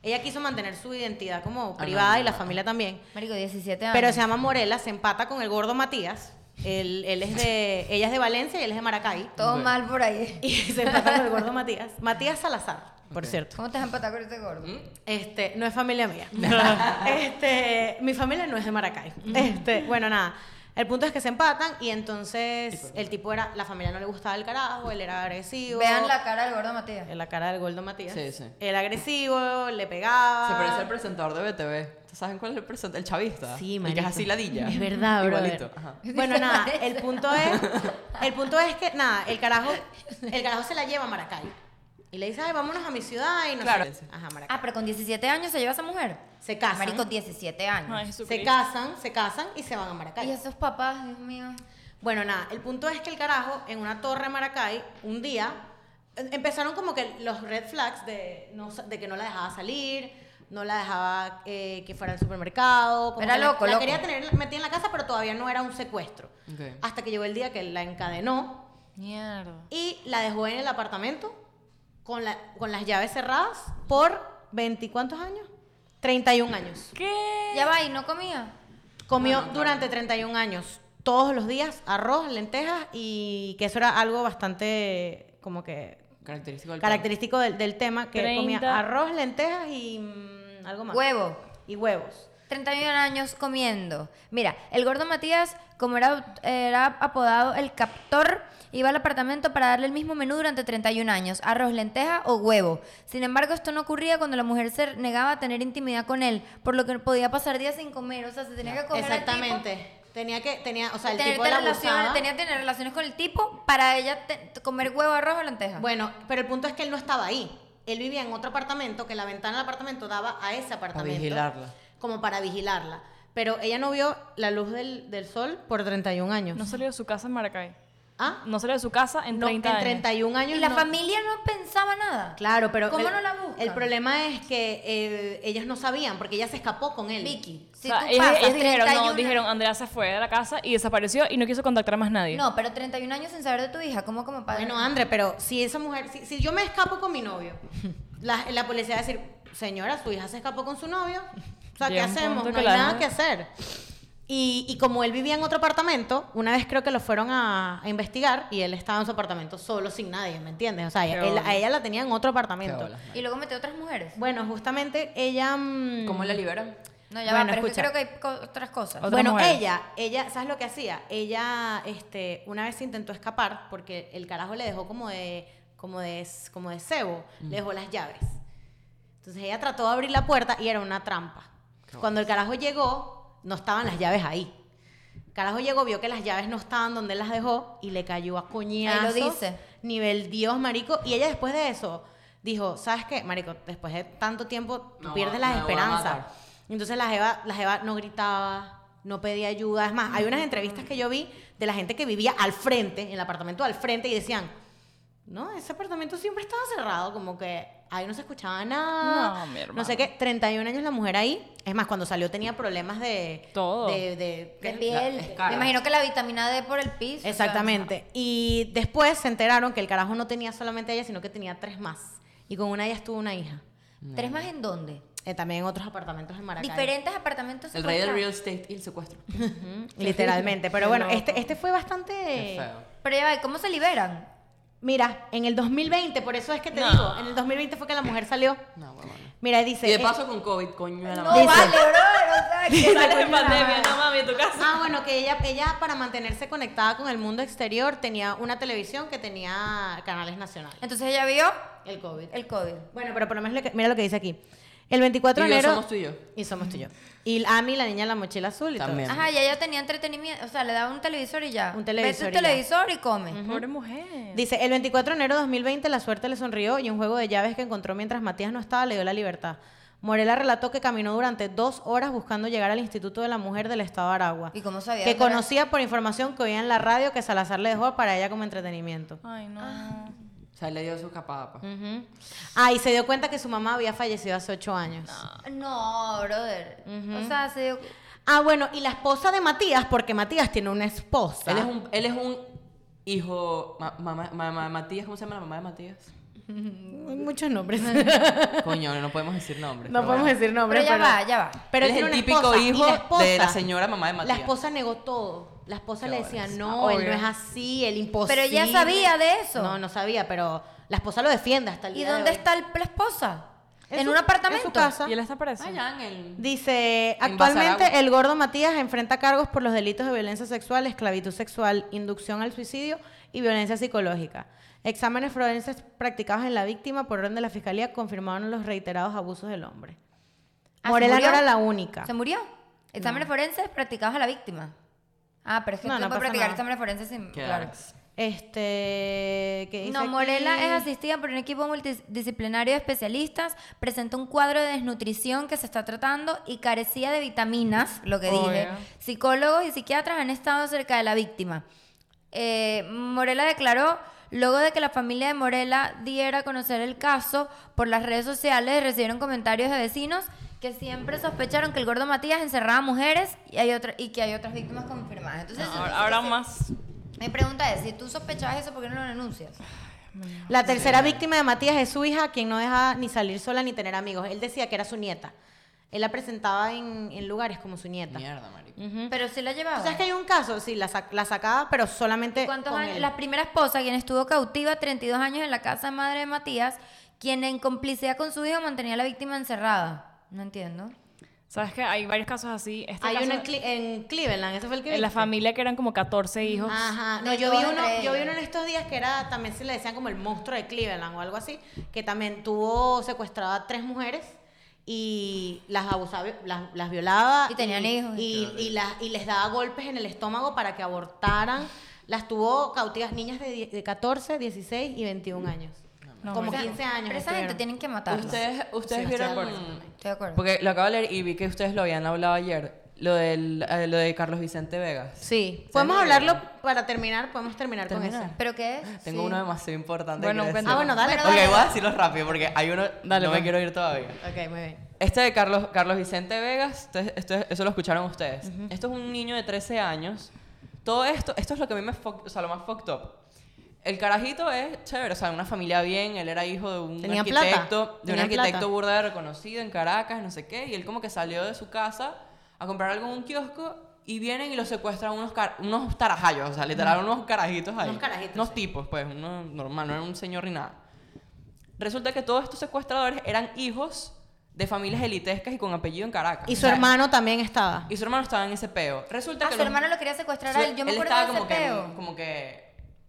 Speaker 1: Ella quiso mantener su identidad como privada y la familia también.
Speaker 2: Marico, 17 años.
Speaker 1: Pero se llama Morela, se empata con el gordo Matías. Él, él es de, ella es de Valencia y él es de Maracay.
Speaker 2: Todo mal por ahí.
Speaker 1: Y se empata con el gordo Matías. Matías Salazar, por cierto.
Speaker 2: ¿Cómo te has empatado con este gordo?
Speaker 3: ¿Mm?
Speaker 1: Este, no es familia mía. este, mi familia no es de Maracay. Este, bueno, nada. El punto es que se empatan y entonces el tipo era, la familia no le gustaba el carajo, él era agresivo.
Speaker 2: Vean la cara del gordo Matías.
Speaker 1: En la cara del gordo Matías.
Speaker 3: Sí, sí.
Speaker 1: Era agresivo, le pegaba.
Speaker 3: Se parece al presentador de BTV. ¿Ustedes saben cuál es el presentador? El chavista.
Speaker 1: Sí,
Speaker 3: El que es
Speaker 1: marico.
Speaker 3: así ladilla.
Speaker 1: Es verdad, bro.
Speaker 3: Igualito. Ajá.
Speaker 1: Bueno, nada, el punto es, el punto es que, nada, el carajo, el carajo se la lleva a Maracay. Y le dice, ay, vámonos a mi ciudad y no
Speaker 3: Claro.
Speaker 1: sé. Ajá, Maracay.
Speaker 2: Ah, pero con 17 años se lleva a esa mujer.
Speaker 1: Se casan.
Speaker 2: Marico, 17 años.
Speaker 5: Ay,
Speaker 1: se casan, se casan y se van a Maracay.
Speaker 2: Y esos papás, Dios mío.
Speaker 1: Bueno, nada, el punto es que el carajo en una torre en Maracay, un día, em- empezaron como que los red flags de, no de que no la dejaba salir, no la dejaba eh, que fuera al supermercado. como
Speaker 2: Era
Speaker 1: que la-
Speaker 2: loco,
Speaker 1: la,
Speaker 2: loco.
Speaker 1: quería tener metida en la casa, pero todavía no era un secuestro.
Speaker 3: Ok.
Speaker 1: Hasta que llegó el día que la encadenó
Speaker 5: Mierda.
Speaker 1: y la dejó en el apartamento con, la, con las llaves cerradas por 20, ¿cuántos años? 31 años.
Speaker 5: ¿Qué?
Speaker 2: Ya va, y no comía.
Speaker 1: Comió durante 31 años, todos los días, arroz, lentejas y que eso era algo bastante como que
Speaker 3: Característico del
Speaker 1: característico del, del tema, que
Speaker 5: 30.
Speaker 1: comía arroz, lentejas y mm, algo más.
Speaker 2: Huevo.
Speaker 1: Y huevos.
Speaker 2: 31 años comiendo. Mira, el gordo Matías, como era, era apodado el captor, iba al apartamento para darle el mismo menú durante 31 años, arroz, lenteja o huevo. Sin embargo, esto no ocurría cuando la mujer se negaba a tener intimidad con él, por lo que podía pasar días sin comer, o sea, se tenía que comer al tipo,
Speaker 1: Exactamente. Tenía que, tenía, o sea, el
Speaker 2: tener
Speaker 1: tipo la
Speaker 2: relaciones-
Speaker 1: abusaba.
Speaker 2: tenía que tener relaciones con el tipo para ella te- comer huevo, arroz o lenteja.
Speaker 1: Bueno, pero el punto es que él no estaba ahí. Él vivía en otro apartamento, que la ventana del apartamento daba a ese apartamento.
Speaker 3: vigilarla.
Speaker 1: Como para vigilarla. Pero ella no vio la luz del, del sol por 31 años.
Speaker 5: No salió de su casa en Maracay.
Speaker 1: ¿Ah?
Speaker 5: No salió de su casa en
Speaker 1: No,
Speaker 5: 30
Speaker 1: en
Speaker 5: años.
Speaker 1: 31 años.
Speaker 2: y la
Speaker 1: no-
Speaker 2: familia no pensaba nada.
Speaker 1: Claro, pero.
Speaker 2: ¿Cómo
Speaker 1: el-
Speaker 2: no la buscan?
Speaker 1: El problema es que eh, ellas no sabían, porque ella se escapó con él.
Speaker 2: Vicky, si
Speaker 5: o sea,
Speaker 2: tú pasas
Speaker 5: ellos dijeron,
Speaker 2: 31
Speaker 5: no, dijeron, Andrea se fue de la casa y desapareció y no quiso contactar a más nadie.
Speaker 2: No, pero 31 años sin saber de tu hija, ¿cómo como padre?
Speaker 1: Bueno, André, pero si esa mujer. Si, si yo me escapo con mi novio, la, la policía va a decir, señora, su hija se escapó con su novio. O sea, ¿qué
Speaker 5: Llega
Speaker 1: hacemos? No hay nada que hacer. Y, y como él vivía en otro apartamento, una vez creo que lo fueron a, a investigar y él estaba en su apartamento solo, sin nadie, ¿me entiendes? O sea, él- a ella la tenía en otro apartamento.
Speaker 3: bolas,
Speaker 2: Y luego metió otras mujeres.
Speaker 1: Bueno, justamente ella... mm,
Speaker 3: ¿Cómo la liberan?
Speaker 2: No, ya
Speaker 1: Bueno,
Speaker 2: va, pero es que
Speaker 1: escucha.
Speaker 2: creo que hay co- otras cosas.
Speaker 1: Bueno, ella, ella, ¿sabes lo que hacía? Ella, este, una vez intentó escapar porque el carajo le dejó como de, como de, como de cebo, le dejó las llaves. Entonces ella trató de abrir la puerta y era una trampa. Cuando el carajo llegó, no estaban las llaves ahí. Carajo llegó, vio que las llaves no estaban donde él las dejó y le cayó a coñazos.
Speaker 2: dice.
Speaker 1: nivel Dios, marico. Y ella después de eso dijo, ¿sabes qué, marico? Después de tanto tiempo, tú
Speaker 3: No,
Speaker 1: pierdes las esperanzas. Entonces la Jeva, la Jeva no gritaba, no pedía ayuda. Es más, hay unas entrevistas que yo vi de la gente que vivía al frente, en el apartamento al frente, y decían, no, ese apartamento siempre estaba cerrado, como que ahí no se escuchaba nada.
Speaker 5: No, mi
Speaker 1: No sé
Speaker 5: hermano.
Speaker 1: qué, 31 años la mujer ahí. Es más, cuando salió tenía problemas de...
Speaker 5: Todo.
Speaker 1: De, de-
Speaker 2: De
Speaker 1: ¿qué?
Speaker 2: piel. Me imagino que la vitamina D por el piso. o sea,
Speaker 1: Exactamente. Y después se enteraron que el carajo no tenía solamente ella, sino que tenía tres más. Y con una de ellas tuvo una hija.
Speaker 2: ¿Tres más en dónde?
Speaker 1: Eh, también en otros apartamentos en Maracay.
Speaker 2: Diferentes apartamentos.
Speaker 3: El rey del real estate y el secuestro.
Speaker 1: Literalmente. Pero bueno, este, este fue bastante...
Speaker 3: Qué feo.
Speaker 2: Pero ya va, ¿cómo se liberan?
Speaker 1: Mira, en el 2020, por eso es que te digo, en el 2020 fue que la mujer salió.
Speaker 3: No, bueno.
Speaker 1: Mira, dice...
Speaker 3: Y de
Speaker 1: eh,
Speaker 3: paso con COVID, coño de la
Speaker 2: No.
Speaker 1: Dice-
Speaker 2: vale, bro. O sea, que
Speaker 5: Sales en pandemia, no mami, en tu casa.
Speaker 1: Ah, bueno, que ella, ella para mantenerse conectada con el mundo exterior tenía una televisión que tenía canales nacionales.
Speaker 2: Entonces ella vio
Speaker 1: El COVID.
Speaker 2: el COVID.
Speaker 1: Bueno, pero por lo menos le- mira lo que dice aquí. El 24 de
Speaker 3: Y
Speaker 1: enero...
Speaker 3: somos tú y yo.
Speaker 1: Y somos tú y yo. Y Amy, la niña de la mochila azul y
Speaker 3: También.
Speaker 1: todo.
Speaker 2: Ajá, y ella tenía entretenimiento. O sea, le daba un televisor y ya.
Speaker 1: Un televisor
Speaker 2: Vete
Speaker 1: y
Speaker 2: un
Speaker 1: ya.
Speaker 2: televisor y come.
Speaker 5: Pobre mujer.
Speaker 1: Dice, el 24 de enero de 2020 la suerte le sonrió y un juego de llaves que encontró mientras Matías no estaba le dio la libertad. Morela relató que caminó durante dos horas buscando llegar al Instituto de la Mujer del Estado de Aragua.
Speaker 2: ¿Y cómo sabía
Speaker 1: Que
Speaker 2: era?
Speaker 1: conocía por información que oía en la radio que Salazar le dejó para ella como entretenimiento.
Speaker 5: Ay, no.
Speaker 3: O sea, él le dio su capada, pues.
Speaker 1: Ujú. Ah, y se dio cuenta que su mamá había fallecido hace ocho años.
Speaker 2: No, brother. O sea, se dio...
Speaker 1: Ah, bueno, y la esposa de Matías, porque Matías tiene una esposa.
Speaker 3: Él es un, él es un hijo. ma- mamá, mamá- Matías, ¿cómo se llama la mamá de Matías?
Speaker 1: Hay muchos nombres.
Speaker 3: Coño, no podemos decir nombres.
Speaker 1: no podemos
Speaker 3: bueno.
Speaker 1: decir nombres.
Speaker 2: Pero ya va, ya va.
Speaker 1: Pero
Speaker 3: Él es
Speaker 1: tiene
Speaker 3: el típico
Speaker 1: esposa,
Speaker 3: hijo
Speaker 1: la esposa-
Speaker 3: de la señora mamá de
Speaker 1: La
Speaker 3: Matías.
Speaker 1: esposa negó todo. La esposa le decía, no, él no es así, él imposible.
Speaker 2: Pero ella sabía de eso.
Speaker 1: No, no sabía, pero la esposa lo defiende hasta el
Speaker 2: ¿Y
Speaker 1: día de
Speaker 2: dónde
Speaker 1: hoy.
Speaker 2: está el- la esposa?
Speaker 1: En
Speaker 2: ¿En,
Speaker 1: su-
Speaker 2: un apartamento?
Speaker 1: en su casa.
Speaker 5: ¿Y él está preso?
Speaker 3: Allá en el.
Speaker 1: Dice,
Speaker 3: En
Speaker 1: actualmente
Speaker 3: Basaragua.
Speaker 1: el gordo Matías enfrenta cargos por los delitos de violencia sexual, esclavitud sexual, inducción al suicidio y violencia psicológica. Exámenes forenses practicados en la víctima por orden de la fiscalía confirmaron los reiterados abusos del hombre.
Speaker 2: Ah, ¿se
Speaker 1: Morela no
Speaker 2: murió?
Speaker 1: era la única.
Speaker 2: ¿Se murió? Exámenes forenses practicados a la víctima. Ah, pero es que
Speaker 1: No,
Speaker 2: tú
Speaker 1: no
Speaker 2: puedes practicar
Speaker 1: nada.
Speaker 2: exámenes forenses sin...
Speaker 3: Qué
Speaker 2: Claro.
Speaker 1: Este, ¿qué dice
Speaker 2: No,
Speaker 1: aquí?
Speaker 2: Morela es asistida por un equipo multidisciplinario de especialistas, presenta un cuadro de desnutrición que se está tratando y carecía de vitaminas, lo que dije.
Speaker 5: Obvio.
Speaker 2: Psicólogos y psiquiatras han estado cerca de la víctima. Eh, Morela declaró, luego de que la familia de Morela diera a conocer el caso por las redes sociales, recibieron comentarios de vecinos que siempre sospecharon que el gordo Matías encerraba mujeres y, hay otra, y que hay otras víctimas confirmadas. Entonces,
Speaker 5: Ahora, ahora más.
Speaker 2: mi pregunta es, si tú sospechabas eso, ¿por qué no lo denuncias?
Speaker 1: La tercera víctima de Matías es su hija, quien no deja ni salir sola ni tener amigos. Él decía que era su nieta. Él la presentaba en, en lugares como su nieta.
Speaker 3: Mierda, marico.
Speaker 2: Pero sí la llevaba.
Speaker 1: ¿Tú ¿Sabes que hay un caso? Sí, la, sac- la sacaba, pero solamente
Speaker 2: ¿Cuántos
Speaker 1: con
Speaker 2: años?
Speaker 1: él.
Speaker 2: La primera esposa, quien estuvo cautiva 32 años en la casa madre de Matías, quien en complicidad con su hijo mantenía a la víctima encerrada. No entiendo.
Speaker 5: ¿Sabes qué? Hay varios casos así. Este
Speaker 1: Hay
Speaker 5: caso-
Speaker 1: uno en, Cle- en Cleveland, ese fue el que
Speaker 5: en la familia que eran como 14 hijos.
Speaker 1: Ajá, no, yo vi, uno, yo vi uno en estos días que era, también se le decían como el monstruo de Cleveland o algo así, que también tuvo secuestrada a tres mujeres y las abusaba, las, las violaba.
Speaker 2: Y tenían hijos.
Speaker 1: Y, y, las- y les daba golpes en el estómago para que abortaran. Las tuvo cautivas niñas de, de 14, 16 y 21 años.
Speaker 5: No,
Speaker 1: como
Speaker 2: O sea,
Speaker 1: 15 años.
Speaker 2: Pero esa gente tienen que matarla.
Speaker 3: Ustedes, ustedes
Speaker 1: Sí, estoy de
Speaker 3: vieron.
Speaker 1: acuerdo.
Speaker 2: Estoy de acuerdo.
Speaker 3: Porque lo acabo de leer y vi que ustedes lo habían hablado ayer. Lo, del, eh, lo de Carlos Vicente Vegas.
Speaker 1: Sí, podemos hablarlo para terminar, podemos terminar con
Speaker 3: Terminar.
Speaker 1: ese.
Speaker 2: ¿Pero qué es?
Speaker 3: Tengo
Speaker 1: Sí.
Speaker 3: uno demasiado importante.
Speaker 5: Bueno,
Speaker 3: que.
Speaker 1: Ah, bueno, dale.
Speaker 2: Bueno,
Speaker 3: Ok,
Speaker 1: pues.
Speaker 3: voy a decirlo rápido porque hay uno.
Speaker 5: Dale,
Speaker 3: no me
Speaker 5: pues.
Speaker 3: quiero ir todavía.
Speaker 1: Ok, muy bien.
Speaker 3: Este de Carlos, Carlos Vicente Vegas, eso lo escucharon ustedes. Esto es un niño de 13 años. Todo esto, esto es lo que a mí me, o sea, lo más fucked up. El carajito es chévere, o sea, una familia bien, él era hijo de un
Speaker 1: Tenía plata,
Speaker 3: arquitecto, de un arquitecto burda de reconocido en Caracas, no sé qué, y él como que salió de su casa a comprar algo en un kiosco y vienen y lo secuestran unos, unos tarajayos, o sea, literal unos carajitos ahí.
Speaker 1: Unos carajitos,
Speaker 3: Unos
Speaker 1: sí.
Speaker 3: tipos, pues, uno normal, no era un señor ni nada. Resulta que todos estos secuestradores eran hijos de familias elitescas y con apellido en Caracas.
Speaker 1: Y su hermano también estaba.
Speaker 3: Y su hermano estaba en ese peo. Resulta
Speaker 2: Ah,
Speaker 3: que
Speaker 2: su
Speaker 3: los-
Speaker 2: hermano lo quería secuestrar a él. Yo me
Speaker 3: él
Speaker 2: acuerdo
Speaker 3: estaba
Speaker 2: de ese
Speaker 3: como que,
Speaker 2: peo.
Speaker 3: como que...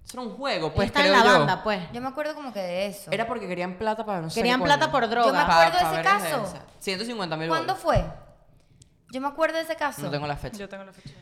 Speaker 3: Eso era un juego, pues,
Speaker 1: estaba en la
Speaker 3: yo.
Speaker 1: banda, pues.
Speaker 2: Yo me acuerdo como que de eso.
Speaker 3: Era porque querían plata para no sé
Speaker 1: Querían plata por
Speaker 2: Yo me
Speaker 1: droga.
Speaker 3: Pa-
Speaker 2: acuerdo de ese
Speaker 3: ver
Speaker 2: caso.
Speaker 3: esa. 150 mil
Speaker 2: ¿Cuándo fue? Yo me acuerdo de ese caso.
Speaker 3: No tengo la fecha.
Speaker 5: Yo tengo la fecha.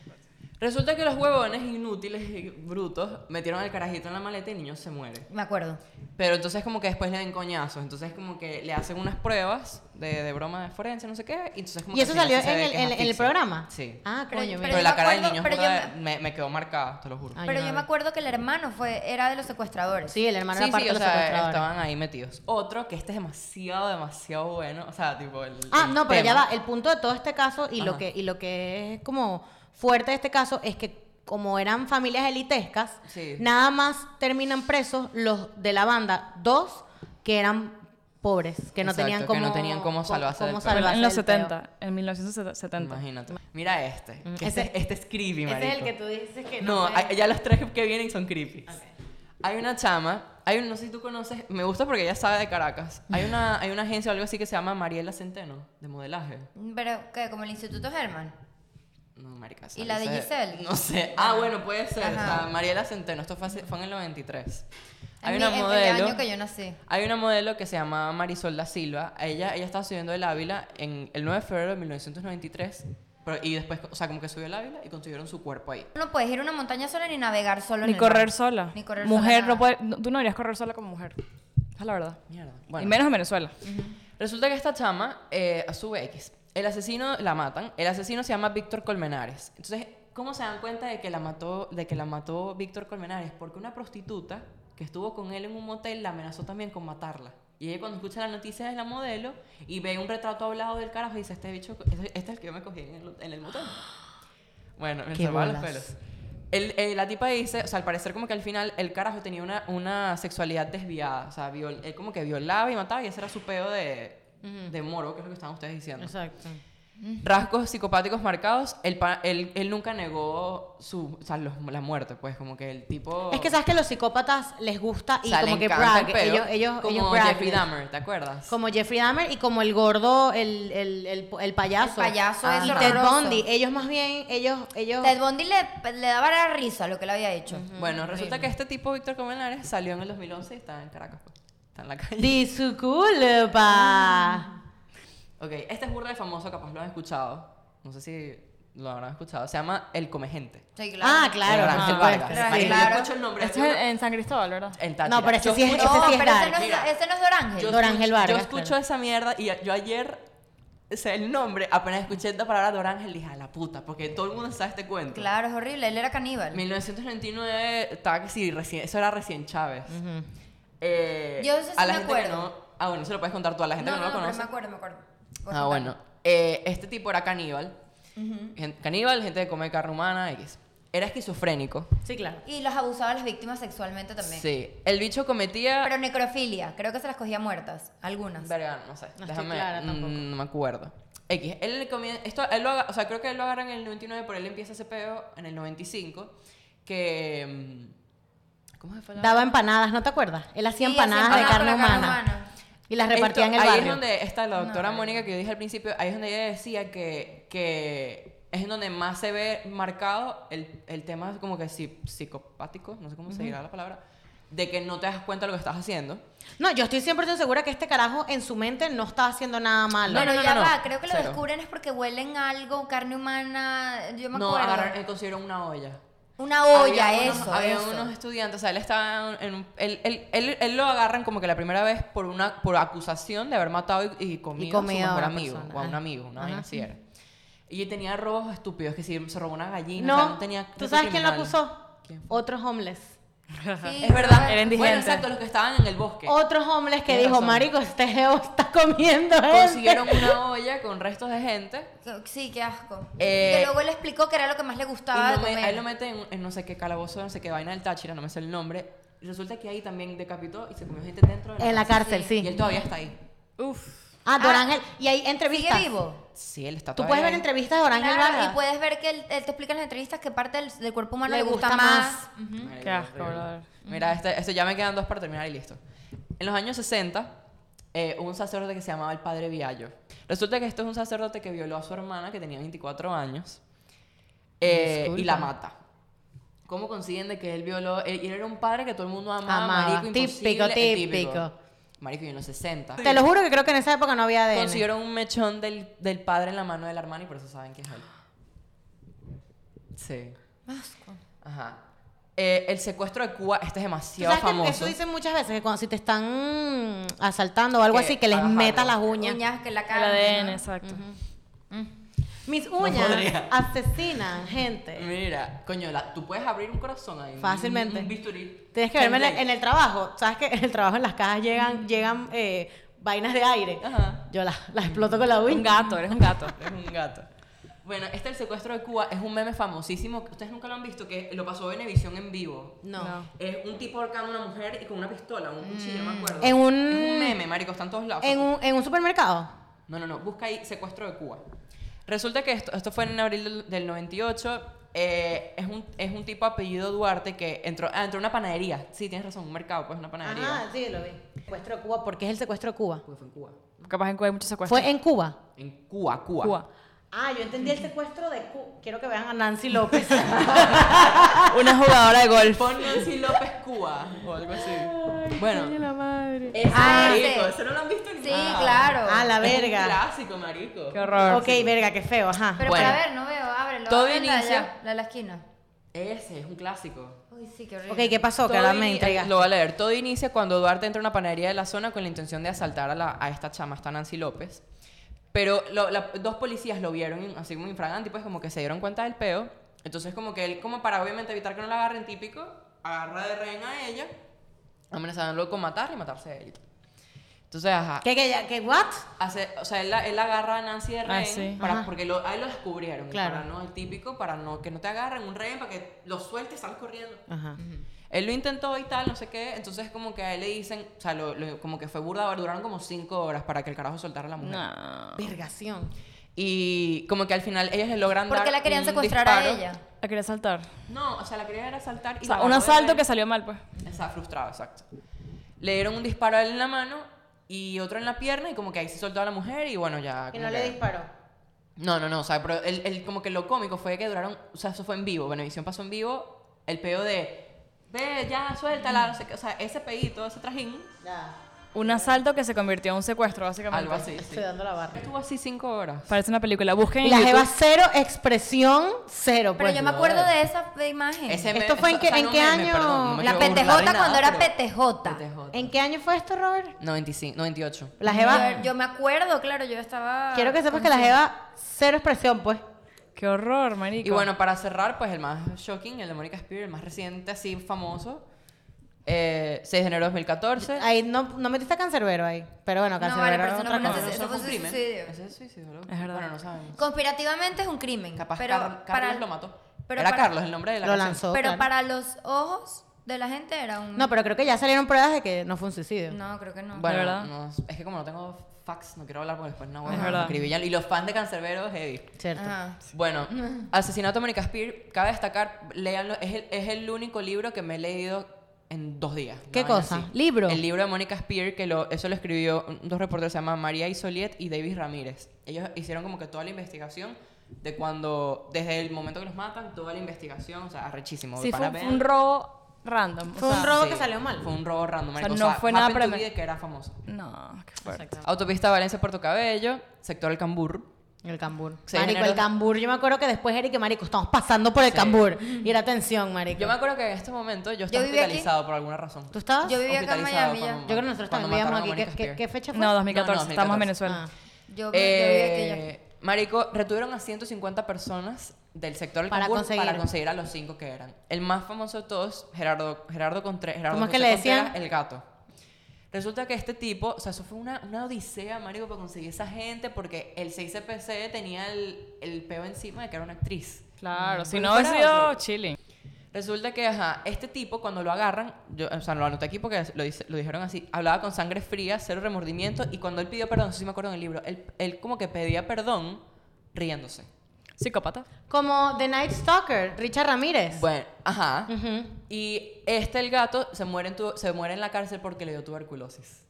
Speaker 3: Resulta que los huevones inútiles y brutos metieron al carajito en la maleta y el niño se muere.
Speaker 2: Me acuerdo.
Speaker 3: Pero entonces como que después le den coñazos. Entonces como que le hacen unas pruebas de, de broma de forense, no sé qué. Y, entonces como
Speaker 1: ¿Y
Speaker 3: que
Speaker 1: eso
Speaker 3: al
Speaker 1: salió
Speaker 3: sí se
Speaker 1: en
Speaker 3: ve
Speaker 1: el,
Speaker 3: que es
Speaker 1: en- en el
Speaker 3: asfixia.
Speaker 1: programa?
Speaker 3: Sí.
Speaker 1: Ah,
Speaker 2: Pero-
Speaker 1: coño,
Speaker 2: pero
Speaker 1: mira.
Speaker 3: Pero
Speaker 2: yo
Speaker 3: la
Speaker 2: me
Speaker 3: cara del
Speaker 2: acuerdo-
Speaker 3: niño
Speaker 2: pero yo
Speaker 3: me, me quedó marcada, te lo juro.
Speaker 1: Ay,
Speaker 2: Pero
Speaker 1: no.
Speaker 2: yo me acuerdo que el hermano fue, era de los secuestradores.
Speaker 1: Sí, el hermano
Speaker 3: sí,
Speaker 1: era parte
Speaker 3: sí,
Speaker 1: de
Speaker 3: o
Speaker 1: los
Speaker 3: sea,
Speaker 1: secuestradores.
Speaker 3: estaban ahí metidos. Otro que este es demasiado, demasiado bueno. O sea, tipo el.
Speaker 1: Ah,
Speaker 3: el
Speaker 1: no, pero ya
Speaker 3: tema.
Speaker 1: va. El punto de todo este caso y lo que y lo que es como fuerte de este caso es que como eran familias elitescas,
Speaker 3: Sí.
Speaker 1: nada más terminan presos los de la banda dos que eran pobres, que no
Speaker 3: Exacto,
Speaker 1: tenían
Speaker 3: que
Speaker 1: como
Speaker 3: no tenían cómo salvarse del peo.
Speaker 1: salvarse
Speaker 5: en los
Speaker 1: del peo.
Speaker 5: 70, en 1970.
Speaker 3: Imagínate. Mira este. Que
Speaker 1: Mm,
Speaker 3: este,
Speaker 1: ese-
Speaker 3: este es creepy,
Speaker 1: Ese es el
Speaker 3: marico.
Speaker 1: que tú dices que
Speaker 3: No,
Speaker 1: no.
Speaker 3: hay- ya los tres que vienen son creepy. Hay una chama, hay un, no sé si tú conoces, me gusta porque ella sabe de Caracas. Hay una, hay una agencia o algo así que se llama Mariela Centeno, de modelaje.
Speaker 2: Pero, ¿qué? Como el Instituto Herman.
Speaker 3: No, marica.
Speaker 2: ¿Y la de Giselle?
Speaker 3: No sé. Ah, bueno, puede ser. O sea, Mariela Centeno, esto fue, fue en el 93. Hay
Speaker 2: En
Speaker 3: una
Speaker 2: mi- en el
Speaker 3: modelo.
Speaker 2: año que yo nací.
Speaker 3: Hay una modelo que se llama Marisol da Silva. Ella, ella estaba subiendo el Ávila en el 9 de febrero de 1993. pero- y después, o sea, como que subió el Ávila y consiguieron su cuerpo ahí.
Speaker 2: No puedes ir a una montaña sola ni navegar solo en
Speaker 5: Ni
Speaker 2: el
Speaker 5: correr
Speaker 2: mar.
Speaker 5: sola.
Speaker 2: Ni correr
Speaker 5: mujer
Speaker 2: sola,
Speaker 5: no puede, no- tú no deberías correr sola como mujer. Esa es la verdad.
Speaker 3: Mierda.
Speaker 5: Y
Speaker 3: Bueno.
Speaker 5: menos en Venezuela.
Speaker 3: Resulta que esta chama eh, sube X. El asesino la matan. El asesino se llama Víctor Colmenares. Entonces, ¿cómo se dan cuenta de que la mató, de que la mató Víctor Colmenares? Porque una prostituta que estuvo con él en un motel la amenazó también con matarla. Y ella cuando escucha la noticia de la modelo y ve un retrato hablado del carajo dice, este bicho, este, este es el que yo me cogí en el, en el motel. Bueno, me
Speaker 1: Qué
Speaker 3: salvaban los pelos. El- eh, la tipa dice, o sea, al parecer como que al final el carajo tenía una, una sexualidad desviada. O sea, viol- él como que violaba y mataba y ese era su peo de, de moro, que es lo que estaban ustedes diciendo.
Speaker 1: Exacto.
Speaker 3: Rasgos psicopáticos marcados, él, pa- él, él nunca negó su, o sea, los- la muerte, pues como que el tipo...
Speaker 1: Es que sabes que a los psicópatas les gusta y
Speaker 3: o sea,
Speaker 1: como que
Speaker 3: el
Speaker 1: brag,
Speaker 3: peo,
Speaker 1: ellos ellos
Speaker 3: como
Speaker 1: ellos brag.
Speaker 3: Jeffrey Dahmer, ¿te acuerdas?
Speaker 1: Como Jeffrey Dahmer y como el gordo, el, el, el, el payaso.
Speaker 2: El payaso
Speaker 1: Ah,
Speaker 2: es
Speaker 1: y Ted. Bundy. Ellos más bien, ellos, ellos.
Speaker 2: Ted Bundy le, le daba la risa lo que le había hecho.
Speaker 3: Bueno, resulta que este tipo, Víctor Comenares, salió en el 2011 y está en Caracas. Está en la calle.
Speaker 1: Di su culpa.
Speaker 3: Ok, este es burda de famoso, capaz lo han escuchado. No sé si lo habrán escuchado. Se llama El Comegente.
Speaker 2: Sí,
Speaker 1: Ah, claro.
Speaker 3: De
Speaker 1: por
Speaker 3: Ángel. Vargas.
Speaker 2: Claro,
Speaker 3: Marico,
Speaker 2: claro.
Speaker 3: yo escucho el nombre.
Speaker 5: Esto
Speaker 3: yo-
Speaker 5: es en San Cristóbal, ¿verdad?
Speaker 3: en Táchira.
Speaker 1: No, pero ese
Speaker 3: Yo
Speaker 1: sí es-
Speaker 3: escucho-
Speaker 1: ese
Speaker 2: No,
Speaker 1: sí es
Speaker 2: pero ese no,
Speaker 3: Mira.
Speaker 2: ese no es Dorángel.
Speaker 3: Yo
Speaker 1: Dor
Speaker 3: escucho-
Speaker 1: Ángel Vargas,
Speaker 3: Yo escucho
Speaker 1: claro.
Speaker 3: esa mierda y yo ayer, o sea, el nombre, apenas escuché la palabra Dor Ángel, dije, a la puta, porque todo el mundo sabe este cuento.
Speaker 2: Claro, es horrible. Él era caníbal.
Speaker 3: 1999, estaba que sí, recién, eso era recién Chávez. Eh,
Speaker 2: Yo eso sí
Speaker 3: a la
Speaker 2: me
Speaker 3: gente que
Speaker 2: acuerdo.
Speaker 3: no, ah, bueno, se lo puedes contar tú a la gente
Speaker 2: no,
Speaker 3: que no,
Speaker 2: no,
Speaker 3: lo conoce.
Speaker 2: me acuerdo, me acuerdo. Por
Speaker 3: Ah, bueno. Eh, este tipo era caníbal. Gen- Caníbal, gente que come carne humana, X. Era esquizofrénico.
Speaker 1: Sí, claro.
Speaker 2: Y los abusaba a las víctimas sexualmente también.
Speaker 3: Sí. El bicho cometía.
Speaker 2: Pero necrofilia, creo que se las cogía muertas, algunas.
Speaker 3: Verga, no sé.
Speaker 1: No estoy
Speaker 3: déjame.
Speaker 1: clara
Speaker 3: mm,
Speaker 1: tampoco.
Speaker 3: no me acuerdo. X. Él le comie- Esto, él lo aga- o sea, creo que él lo agarra en el 99, pero él empieza ese peo en el 95. Que. mm, ¿Cómo se fue la.?
Speaker 1: Daba empanadas, ¿no te acuerdas? Él hacía
Speaker 2: Sí,
Speaker 1: empanadas
Speaker 2: hacía
Speaker 1: de
Speaker 2: empanadas
Speaker 1: carne
Speaker 2: con la carne
Speaker 1: humana.
Speaker 2: humana.
Speaker 1: Y las repartía en el
Speaker 3: ahí
Speaker 1: barrio.
Speaker 3: es donde está la doctora
Speaker 2: No,
Speaker 3: Mónica que yo dije al principio, ahí es donde ella decía que, que es en donde más se ve marcado el, el tema como que psi- psicopático, no sé cómo se dirá la palabra, de que no te das cuenta de lo que estás haciendo.
Speaker 1: No, yo estoy 100% segura que este carajo en su mente no está haciendo nada malo.
Speaker 3: No,
Speaker 2: Pero
Speaker 3: no,
Speaker 2: ya
Speaker 3: no,
Speaker 2: va,
Speaker 3: no.
Speaker 2: creo que lo
Speaker 3: Cero.
Speaker 2: descubren es porque huelen algo, carne humana, yo me
Speaker 3: No,
Speaker 2: acuerdo.
Speaker 3: agarrar, él consiguieron una olla.
Speaker 2: Una olla,
Speaker 3: Había
Speaker 2: eso,
Speaker 3: unos, había
Speaker 2: eso.
Speaker 3: unos estudiantes, o sea, él estaba en un... Él, él, él, él lo agarran como que la primera vez por una por acusación de haber matado y, y comido,
Speaker 1: comido
Speaker 3: a su mejor amigo,
Speaker 1: persona.
Speaker 3: o a un amigo, una vaina así era. Y tenía robos estúpidos, que si se robó una gallina, o sea,
Speaker 1: No,
Speaker 3: no tenía...
Speaker 1: ¿tú sabes quién lo acusó?
Speaker 3: ¿Quién?
Speaker 1: Otros homeless.
Speaker 2: Sí,
Speaker 3: Es verdad.
Speaker 5: Era indigente.
Speaker 3: Bueno, exacto, los que estaban en el bosque.
Speaker 1: Otros homeless que dijo,
Speaker 3: razón.
Speaker 1: marico, este geo está comiendo gente.
Speaker 3: Consiguieron una olla con restos de gente.
Speaker 2: Sí, qué asco.
Speaker 3: Eh,
Speaker 2: y que luego él explicó que era lo que más le
Speaker 3: Y
Speaker 2: gustaba de
Speaker 3: me-
Speaker 2: comer.
Speaker 3: él lo meten en, en no sé qué calabozo, no sé qué vaina del Táchira, no me sé el nombre. Y resulta que ahí también decapitó y se comió gente dentro de la
Speaker 1: En la cárcel, sí.
Speaker 3: Y él todavía está ahí.
Speaker 5: Uf.
Speaker 1: Ah, Don
Speaker 2: Ah,
Speaker 1: Ángel. Y hay entrevistas.
Speaker 2: ¿Sigue vivo?
Speaker 3: Sí, él está
Speaker 1: Tú
Speaker 3: todavía
Speaker 1: puedes ver
Speaker 3: ahí.
Speaker 1: entrevistas de Don Ángel
Speaker 2: Claro,
Speaker 1: Vargas.
Speaker 2: y puedes ver que él, él te explica en las entrevistas qué parte del, del cuerpo humano
Speaker 1: Le
Speaker 2: le, gusta,
Speaker 1: gusta
Speaker 2: más. Ujú.
Speaker 3: Marico,
Speaker 5: Qué asco,
Speaker 3: horrible.
Speaker 5: brother.
Speaker 3: Mira, este, este ya me quedan dos para terminar y listo. En los años 60, eh, hubo un sacerdote que se llamaba el Padre Viallo. Resulta que esto es un sacerdote que violó a su hermana, que tenía 24 años, eh, y la
Speaker 1: Disculpa.
Speaker 3: mata. ¿Cómo consiguen de que él violó? Él, él era un padre que todo el mundo amaba,
Speaker 1: Amaba.
Speaker 3: marico,
Speaker 1: Típico,
Speaker 3: eh,
Speaker 1: típico.
Speaker 3: Marico, y en los 60.
Speaker 1: Te lo juro que creo que en esa época no había ADN.
Speaker 3: Consiguieron un mechón del, del padre en la mano de la hermana y por eso saben que es él. Sí. Ajá. Eh, el secuestro de Cuba, este es
Speaker 1: ¿Tú
Speaker 3: demasiado
Speaker 1: sabes que
Speaker 3: famoso.
Speaker 1: eso dicen muchas veces, que cuando si te están asaltando o algo
Speaker 3: Que
Speaker 1: así, que les metas las uñas.
Speaker 2: Uñas que la
Speaker 5: El
Speaker 2: cara.
Speaker 5: ADN, exacto.
Speaker 1: Mis uñas
Speaker 3: podría.
Speaker 1: asesinan gente.
Speaker 3: Mira, coño, la- tú puedes abrir un corazón ahí. un-
Speaker 1: Fácilmente.
Speaker 3: Un, bisturí.
Speaker 1: Tienes que verme en el, en el trabajo. ¿Sabes que en el trabajo en las cajas llegan, llegan eh, vainas de aire?
Speaker 3: Ajá.
Speaker 1: Yo las, las exploto con la
Speaker 5: Un
Speaker 1: uña.
Speaker 5: gato, eres un gato.
Speaker 3: Es un gato. Bueno, este el secuestro de Cuba es un meme famosísimo. Ustedes nunca lo han visto, que lo pasó Venevisión en vivo.
Speaker 1: No.
Speaker 5: No.
Speaker 3: Es un tipo ahorcando a una mujer y con una pistola, un cuchillo, no me acuerdo.
Speaker 1: En un-
Speaker 3: Es un meme, marico, está en todos lados.
Speaker 1: En un, en un supermercado.
Speaker 3: No, no, no, busca ahí secuestro de Cuba. Resulta que esto, esto fue en abril del, del 98. eh, es, un, es un tipo apellido Duarte que entró, ah, entró a una panadería. Sí, tienes razón, un mercado, pues una panadería.
Speaker 1: Ajá, sí, lo vi. Secuestro de Cuba. ¿Por qué es el secuestro de Cuba?
Speaker 3: Pues fue en Cuba.
Speaker 5: Capaz en Cuba hay muchos secuestros.
Speaker 1: Fue en Cuba.
Speaker 3: En Cuba, Cuba.
Speaker 5: Cuba.
Speaker 1: Ah, yo entendí el secuestro de Cuba. Quiero que vean a Nancy López.
Speaker 5: Una jugadora de golf.
Speaker 3: Pon Nancy López Cuba o algo así. bueno,
Speaker 5: la madre.
Speaker 3: ese
Speaker 2: Ah,
Speaker 3: marico,
Speaker 2: ese.
Speaker 3: no lo han visto ni
Speaker 2: Sí,
Speaker 3: nada.
Speaker 2: claro.
Speaker 1: ah, la
Speaker 3: Es un
Speaker 1: verga.
Speaker 3: clásico, marico.
Speaker 5: Qué horror.
Speaker 1: Ok, verga, qué feo, ajá.
Speaker 2: Pero
Speaker 3: Bueno.
Speaker 2: para ver, no veo, ábrelo.
Speaker 3: Todo
Speaker 2: allá, La de la esquina.
Speaker 3: Ese es un clásico.
Speaker 2: Uy, sí, qué horrible.
Speaker 1: ok, ¿qué pasó? Que ahora me.
Speaker 3: Lo voy a leer. Todo inicia cuando Duarte entra a una panadería de la zona con la intención de asaltar a, la- a esta chama, esta Nancy López. Pero lo- la- dos policías lo vieron así como infragante, pues como que se dieron cuenta del peo. Entonces como que él, como para obviamente evitar que no la agarren típico, agarra de rehén a ella, amenazándolo con matar y matarse a él. Entonces, ajá.
Speaker 1: ¿Qué, qué, qué, what?
Speaker 3: Hace, o sea, él, él agarra a Nancy de rehén
Speaker 5: Ah, sí.
Speaker 3: para, porque lo, ahí lo descubrieron.
Speaker 1: Claro.
Speaker 3: Para no, el típico, para no, que no te agarren un rehén, para que lo sueltes y salgas corriendo.
Speaker 1: Ajá.
Speaker 3: Él lo intentó y tal, no sé qué. Entonces, como que a él le dicen, o sea, lo- lo- como que fue burda, duraron como cinco horas para que el carajo soltara a la mujer.
Speaker 5: No.
Speaker 1: Vergación.
Speaker 3: Y como que al final ellas le logran
Speaker 2: ¿Por
Speaker 3: dar
Speaker 2: qué la querían
Speaker 3: un
Speaker 2: secuestrar a ella?
Speaker 5: La quería saltar.
Speaker 3: No, o sea, la quería era asaltar y
Speaker 5: O sea, un asalto que salió mal, pues.
Speaker 3: Estaba frustrado, exacto. Le dieron un disparo a él en la mano y otro en la pierna y como que ahí se soltó a la mujer y bueno, ya...
Speaker 1: Y no
Speaker 3: que-
Speaker 1: le disparó.
Speaker 3: No, no, no, o sea, pero el, el- como que lo cómico fue que duraron, o sea, eso fue en vivo, Venevisión pasó en vivo, el peo de, ve, ya, suéltala, no sé qué, o sea, ese peito, ese trajín,
Speaker 1: Ya.
Speaker 5: Un asalto que se convirtió en un secuestro, básicamente.
Speaker 3: algo así, sí.
Speaker 1: Estoy dando la barra.
Speaker 3: Estuvo así cinco horas.
Speaker 5: Parece una película. Busquen
Speaker 1: Y
Speaker 5: en
Speaker 1: la
Speaker 5: YouTube.
Speaker 1: jeva cero, expresión cero.
Speaker 2: Pero
Speaker 1: pues.
Speaker 2: yo me acuerdo de esa de imagen.
Speaker 3: Ese
Speaker 1: ¿Esto
Speaker 3: me-
Speaker 1: fue en qué- en
Speaker 3: no
Speaker 1: qué
Speaker 3: meme,
Speaker 1: año?
Speaker 3: perdón, no me
Speaker 2: la
Speaker 3: quiero burlar nada,
Speaker 2: cuando era
Speaker 3: pero-
Speaker 2: PTJ.
Speaker 3: PTJ.
Speaker 1: ¿En qué año fue esto, Robert?
Speaker 3: 95, 98.
Speaker 1: La jeva.
Speaker 2: Yo, yo me acuerdo, claro, yo estaba.
Speaker 1: Quiero que sepas que la jeva cero expresión, pues.
Speaker 5: Qué horror, marico.
Speaker 3: Y bueno, para cerrar, pues el más shocking, el de Mónica Spear, el más reciente, así famoso, eh, 6 de enero de 2014.
Speaker 1: Ahí no, no metiste a Cancerbero ahí. Pero bueno,
Speaker 2: No, vale,
Speaker 1: Cancerbero
Speaker 2: pero
Speaker 1: es
Speaker 2: eso no
Speaker 1: cosa.
Speaker 2: necesario.
Speaker 3: eso
Speaker 2: fue
Speaker 3: un crimen.
Speaker 2: suicidio.
Speaker 3: Ese es suicidio, ¿no?
Speaker 5: Es verdad.
Speaker 3: Bueno, no sabemos.
Speaker 2: Conspirativamente es un crimen.
Speaker 3: Capaz
Speaker 2: pero
Speaker 3: Car-
Speaker 2: para,
Speaker 3: Carlos lo mató.
Speaker 2: pero
Speaker 3: Era
Speaker 2: para-
Speaker 3: Carlos el nombre de la
Speaker 1: Lo
Speaker 3: canción.
Speaker 1: lanzó.
Speaker 2: Pero
Speaker 1: claro.
Speaker 2: para los ojos de la gente era un.
Speaker 1: No, pero creo que ya salieron pruebas de que no fue un suicidio.
Speaker 2: No, creo que no.
Speaker 3: Bueno,
Speaker 5: ¿De verdad?
Speaker 3: no, es que como no tengo fax, no quiero hablar porque después no voy a escribir. Y los fans de Cancerbero, heavy.
Speaker 1: Cierto.
Speaker 2: Ajá.
Speaker 3: Bueno, Asesinato de Mónica Spear, cabe destacar, léanlo, es el, es el único libro que me he leído en dos días.
Speaker 1: ¿Qué cosa?
Speaker 3: así.
Speaker 1: ¿Libro?
Speaker 3: El libro de Mónica Spear, que lo, eso lo escribió dos reporteros, se llaman María Isoliet y David Ramírez. Ellos hicieron como que toda la investigación de cuando, desde el momento que los matan, toda la investigación, o sea, arrechísimo.
Speaker 5: Sí, fue, un robo random. o
Speaker 1: Fue un
Speaker 5: sea,
Speaker 1: robo
Speaker 3: Sí,
Speaker 1: que salió mal.
Speaker 3: Fue un robo random.
Speaker 5: O sea,
Speaker 3: marico.
Speaker 5: no fue nada
Speaker 3: happen to
Speaker 5: preme-
Speaker 3: be de que era famoso.
Speaker 5: No, qué fuerte.
Speaker 3: Autopista Valencia Puerto Cabello, sector El Cambur.
Speaker 1: El cambur.
Speaker 3: Seis
Speaker 1: marico, el cambur. Yo me acuerdo que después, Eric, marico, estamos pasando por el
Speaker 3: Sí.
Speaker 1: cambur. Y era tensión, marico.
Speaker 3: Yo me acuerdo que en este momento yo estaba
Speaker 2: aquí.
Speaker 3: hospitalizado por alguna razón.
Speaker 1: ¿Tú estabas?
Speaker 2: Yo vivía acá en Miami
Speaker 3: cuando-
Speaker 1: Yo creo que nosotros también vivíamos aquí. ¿Qué, qué, qué fecha fue?
Speaker 5: No, 2014.
Speaker 3: No, no,
Speaker 5: Estamos en
Speaker 3: 2014.
Speaker 5: Venezuela.
Speaker 1: Ah.
Speaker 2: Yo, yo vivía aquí ya.
Speaker 3: Eh, Marico, retuvieron a 150 personas del sector del
Speaker 1: Para conseguir.
Speaker 3: para conseguir a los cinco que eran. El más famoso de todos, Gerardo, Gerardo Contreras. Gerardo
Speaker 1: ¿Cómo es que le decían?
Speaker 3: Contreras, El gato. Resulta que este tipo, o sea, eso fue una, una odisea, marico, para conseguir esa gente porque el 6CPC tenía el, el peo encima de que era una actriz.
Speaker 5: Claro, si
Speaker 3: Porque
Speaker 5: no hubiese
Speaker 3: fuera
Speaker 5: sido chilling.
Speaker 3: Resulta que, ajá, este tipo cuando lo agarran, yo, o sea, lo anoté aquí porque lo, dice- lo dijeron así, hablaba con sangre fría, cero remordimiento, y cuando él pidió perdón, eso sí me acuerdo en el libro, él, él como que pedía perdón riéndose.
Speaker 5: Psicópata.
Speaker 1: Como The Night Stalker, Richard Ramírez.
Speaker 3: Bueno, ajá.
Speaker 1: Ujú.
Speaker 3: Y este, el gato, se muere, en tu- se muere en la cárcel porque le dio tuberculosis.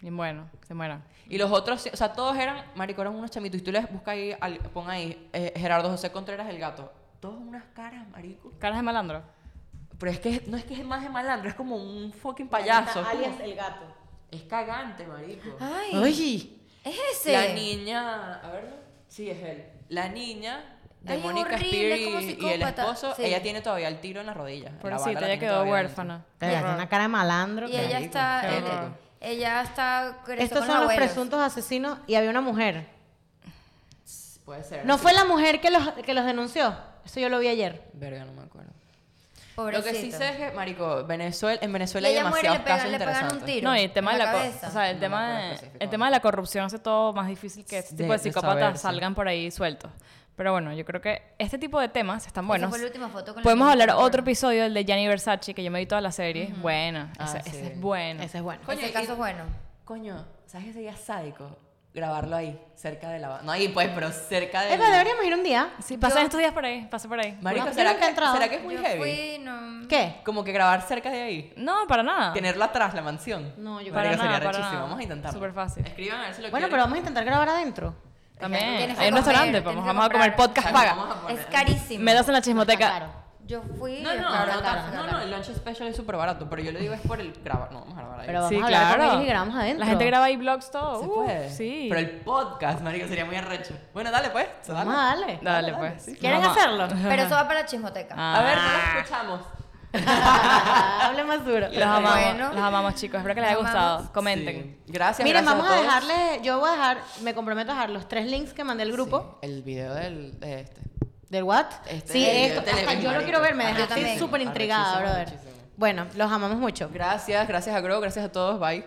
Speaker 5: Y bueno, se mueran.
Speaker 3: Y los otros, o sea, todos eran, marico, eran unos chamitos. Y tú les buscas ahí, al- pon ahí, eh, Gerardo José Contreras, el gato. Todos unas caras, marico.
Speaker 5: Caras de malandro.
Speaker 3: Pero es que no es que es más de malandro, es como un fucking payaso.
Speaker 1: Alias el gato.
Speaker 3: Es cagante, marico.
Speaker 2: Ay,
Speaker 1: Oye.
Speaker 2: es ese.
Speaker 3: La niña, a ver, sí es él. La niña de
Speaker 2: Ay, es
Speaker 3: Mónica
Speaker 2: horrible,
Speaker 3: Spear
Speaker 2: es como
Speaker 3: y, y el
Speaker 2: psicópata.
Speaker 3: esposo,
Speaker 2: Sí.
Speaker 3: ella tiene todavía el tiro en la rodilla. Bala la
Speaker 5: ella quedó huérfana.
Speaker 1: Ella tiene una cara de malandro.
Speaker 2: Y
Speaker 1: que-
Speaker 2: ella está,
Speaker 3: qué
Speaker 2: ella,
Speaker 3: horror.
Speaker 2: ella está
Speaker 1: Estos
Speaker 2: con
Speaker 1: son los
Speaker 2: abuelos.
Speaker 1: presuntos asesinos y había una mujer.
Speaker 3: Puede ser.
Speaker 1: ¿No fue la mujer que los, que los denunció? Eso yo lo vi ayer.
Speaker 3: Verga, no me acuerdo.
Speaker 2: Pobrecito.
Speaker 3: Lo que sí sé es que, marico, Venezuela, en Venezuela hay
Speaker 2: ella muere y le,
Speaker 3: demasiados
Speaker 2: pega-
Speaker 3: casos
Speaker 2: le pegan un
Speaker 3: interesantes.
Speaker 2: tiro.
Speaker 5: No, y el tema, de la, o sea, el,
Speaker 3: No
Speaker 5: tema de, el tema de la corrupción hace todo más difícil que este
Speaker 3: De-
Speaker 5: tipo de
Speaker 3: de
Speaker 5: psicópatas
Speaker 3: saberse.
Speaker 5: salgan por ahí sueltos. Pero bueno, yo creo que este tipo de temas están buenos.
Speaker 2: fue la última foto con la
Speaker 5: Podemos hablar otro episodio, el de Gianni Versace, que yo me vi toda la serie. Buena,
Speaker 3: Ah,
Speaker 5: ese,
Speaker 3: sí.
Speaker 5: ese es bueno.
Speaker 1: Ese es bueno.
Speaker 3: Coño,
Speaker 2: Ese
Speaker 3: y-
Speaker 2: caso es bueno.
Speaker 3: Coño, ¿sabes que sería sádico? Grabarlo ahí, cerca de la... No ahí pues, pero cerca de...
Speaker 1: Eva, deberíamos ir un día.
Speaker 5: Sí, pasen
Speaker 2: Yo-
Speaker 5: estos días por ahí, pasa por ahí.
Speaker 3: Marico, ¿será
Speaker 1: nunca he
Speaker 3: que,
Speaker 1: entrado.
Speaker 3: ¿será que es muy
Speaker 2: Yo
Speaker 3: heavy?
Speaker 2: fui, no...
Speaker 1: ¿Qué?
Speaker 3: Como que grabar cerca de ahí.
Speaker 5: No, para nada.
Speaker 3: Tenerlo atrás, la mansión.
Speaker 1: No, yo
Speaker 5: Para
Speaker 3: Marico,
Speaker 5: nada,
Speaker 3: sería
Speaker 5: para
Speaker 3: rechísimo.
Speaker 5: nada.
Speaker 3: Vamos a intentarlo.
Speaker 5: Súper fácil.
Speaker 3: Escriban a ver si lo
Speaker 1: Bueno,
Speaker 3: quieren.
Speaker 1: pero vamos a intentar grabar adentro.
Speaker 2: Tienes
Speaker 5: También.
Speaker 2: que
Speaker 5: Hay un
Speaker 2: comer,
Speaker 5: restaurante,
Speaker 2: tienes
Speaker 5: vamos,
Speaker 2: que
Speaker 5: vamos a comer
Speaker 2: comprar.
Speaker 5: podcast
Speaker 3: Vamos
Speaker 5: paga.
Speaker 3: a poner-
Speaker 2: Es carísimo.
Speaker 5: Menos en la
Speaker 1: Está
Speaker 5: chismoteca.
Speaker 1: caro.
Speaker 2: Yo fui...
Speaker 3: No, no,
Speaker 2: claro,
Speaker 3: no,
Speaker 2: claro,
Speaker 3: no,
Speaker 2: claro.
Speaker 3: no, el lunch special es súper barato, pero yo lo digo es por el grabar. No, vamos a grabar ahí.
Speaker 1: Pero vamos
Speaker 5: Sí,
Speaker 1: a hablar con
Speaker 5: claro.
Speaker 1: ellos y grabamos adentro.
Speaker 5: La gente graba ahí vlogs todo.
Speaker 3: Se
Speaker 5: Uh,
Speaker 3: puede.
Speaker 5: Sí.
Speaker 3: Pero el podcast, marico, sería muy arrecho. Bueno, dale pues.
Speaker 1: Vamos a darle.
Speaker 5: Dale, pues.
Speaker 1: ¿Quieren
Speaker 5: Vamos.
Speaker 1: hacerlo?
Speaker 2: Pero eso va para la chismoteca.
Speaker 5: Ah.
Speaker 3: A ver, no lo escuchamos.
Speaker 1: Hable más duro.
Speaker 5: Los amamos,
Speaker 2: Bueno.
Speaker 5: los amamos, chicos. Espero que les haya gustado.
Speaker 2: amamos.
Speaker 5: Comenten.
Speaker 3: Sí. Gracias,
Speaker 1: Miren,
Speaker 3: gracias
Speaker 1: vamos a,
Speaker 3: todos.
Speaker 1: dejarle, yo voy a dejar, me comprometo a dejar los tres links que mandé al grupo.
Speaker 3: Sí, el video del, de este.
Speaker 1: ¿Del what?
Speaker 3: Este,
Speaker 1: sí,
Speaker 3: video
Speaker 1: hasta yo lo
Speaker 3: marico.
Speaker 1: quiero ver, me dejaste súper intrigada, brother. Bueno, los amamos mucho.
Speaker 3: Gracias, gracias a Grow, gracias a todos. Bye.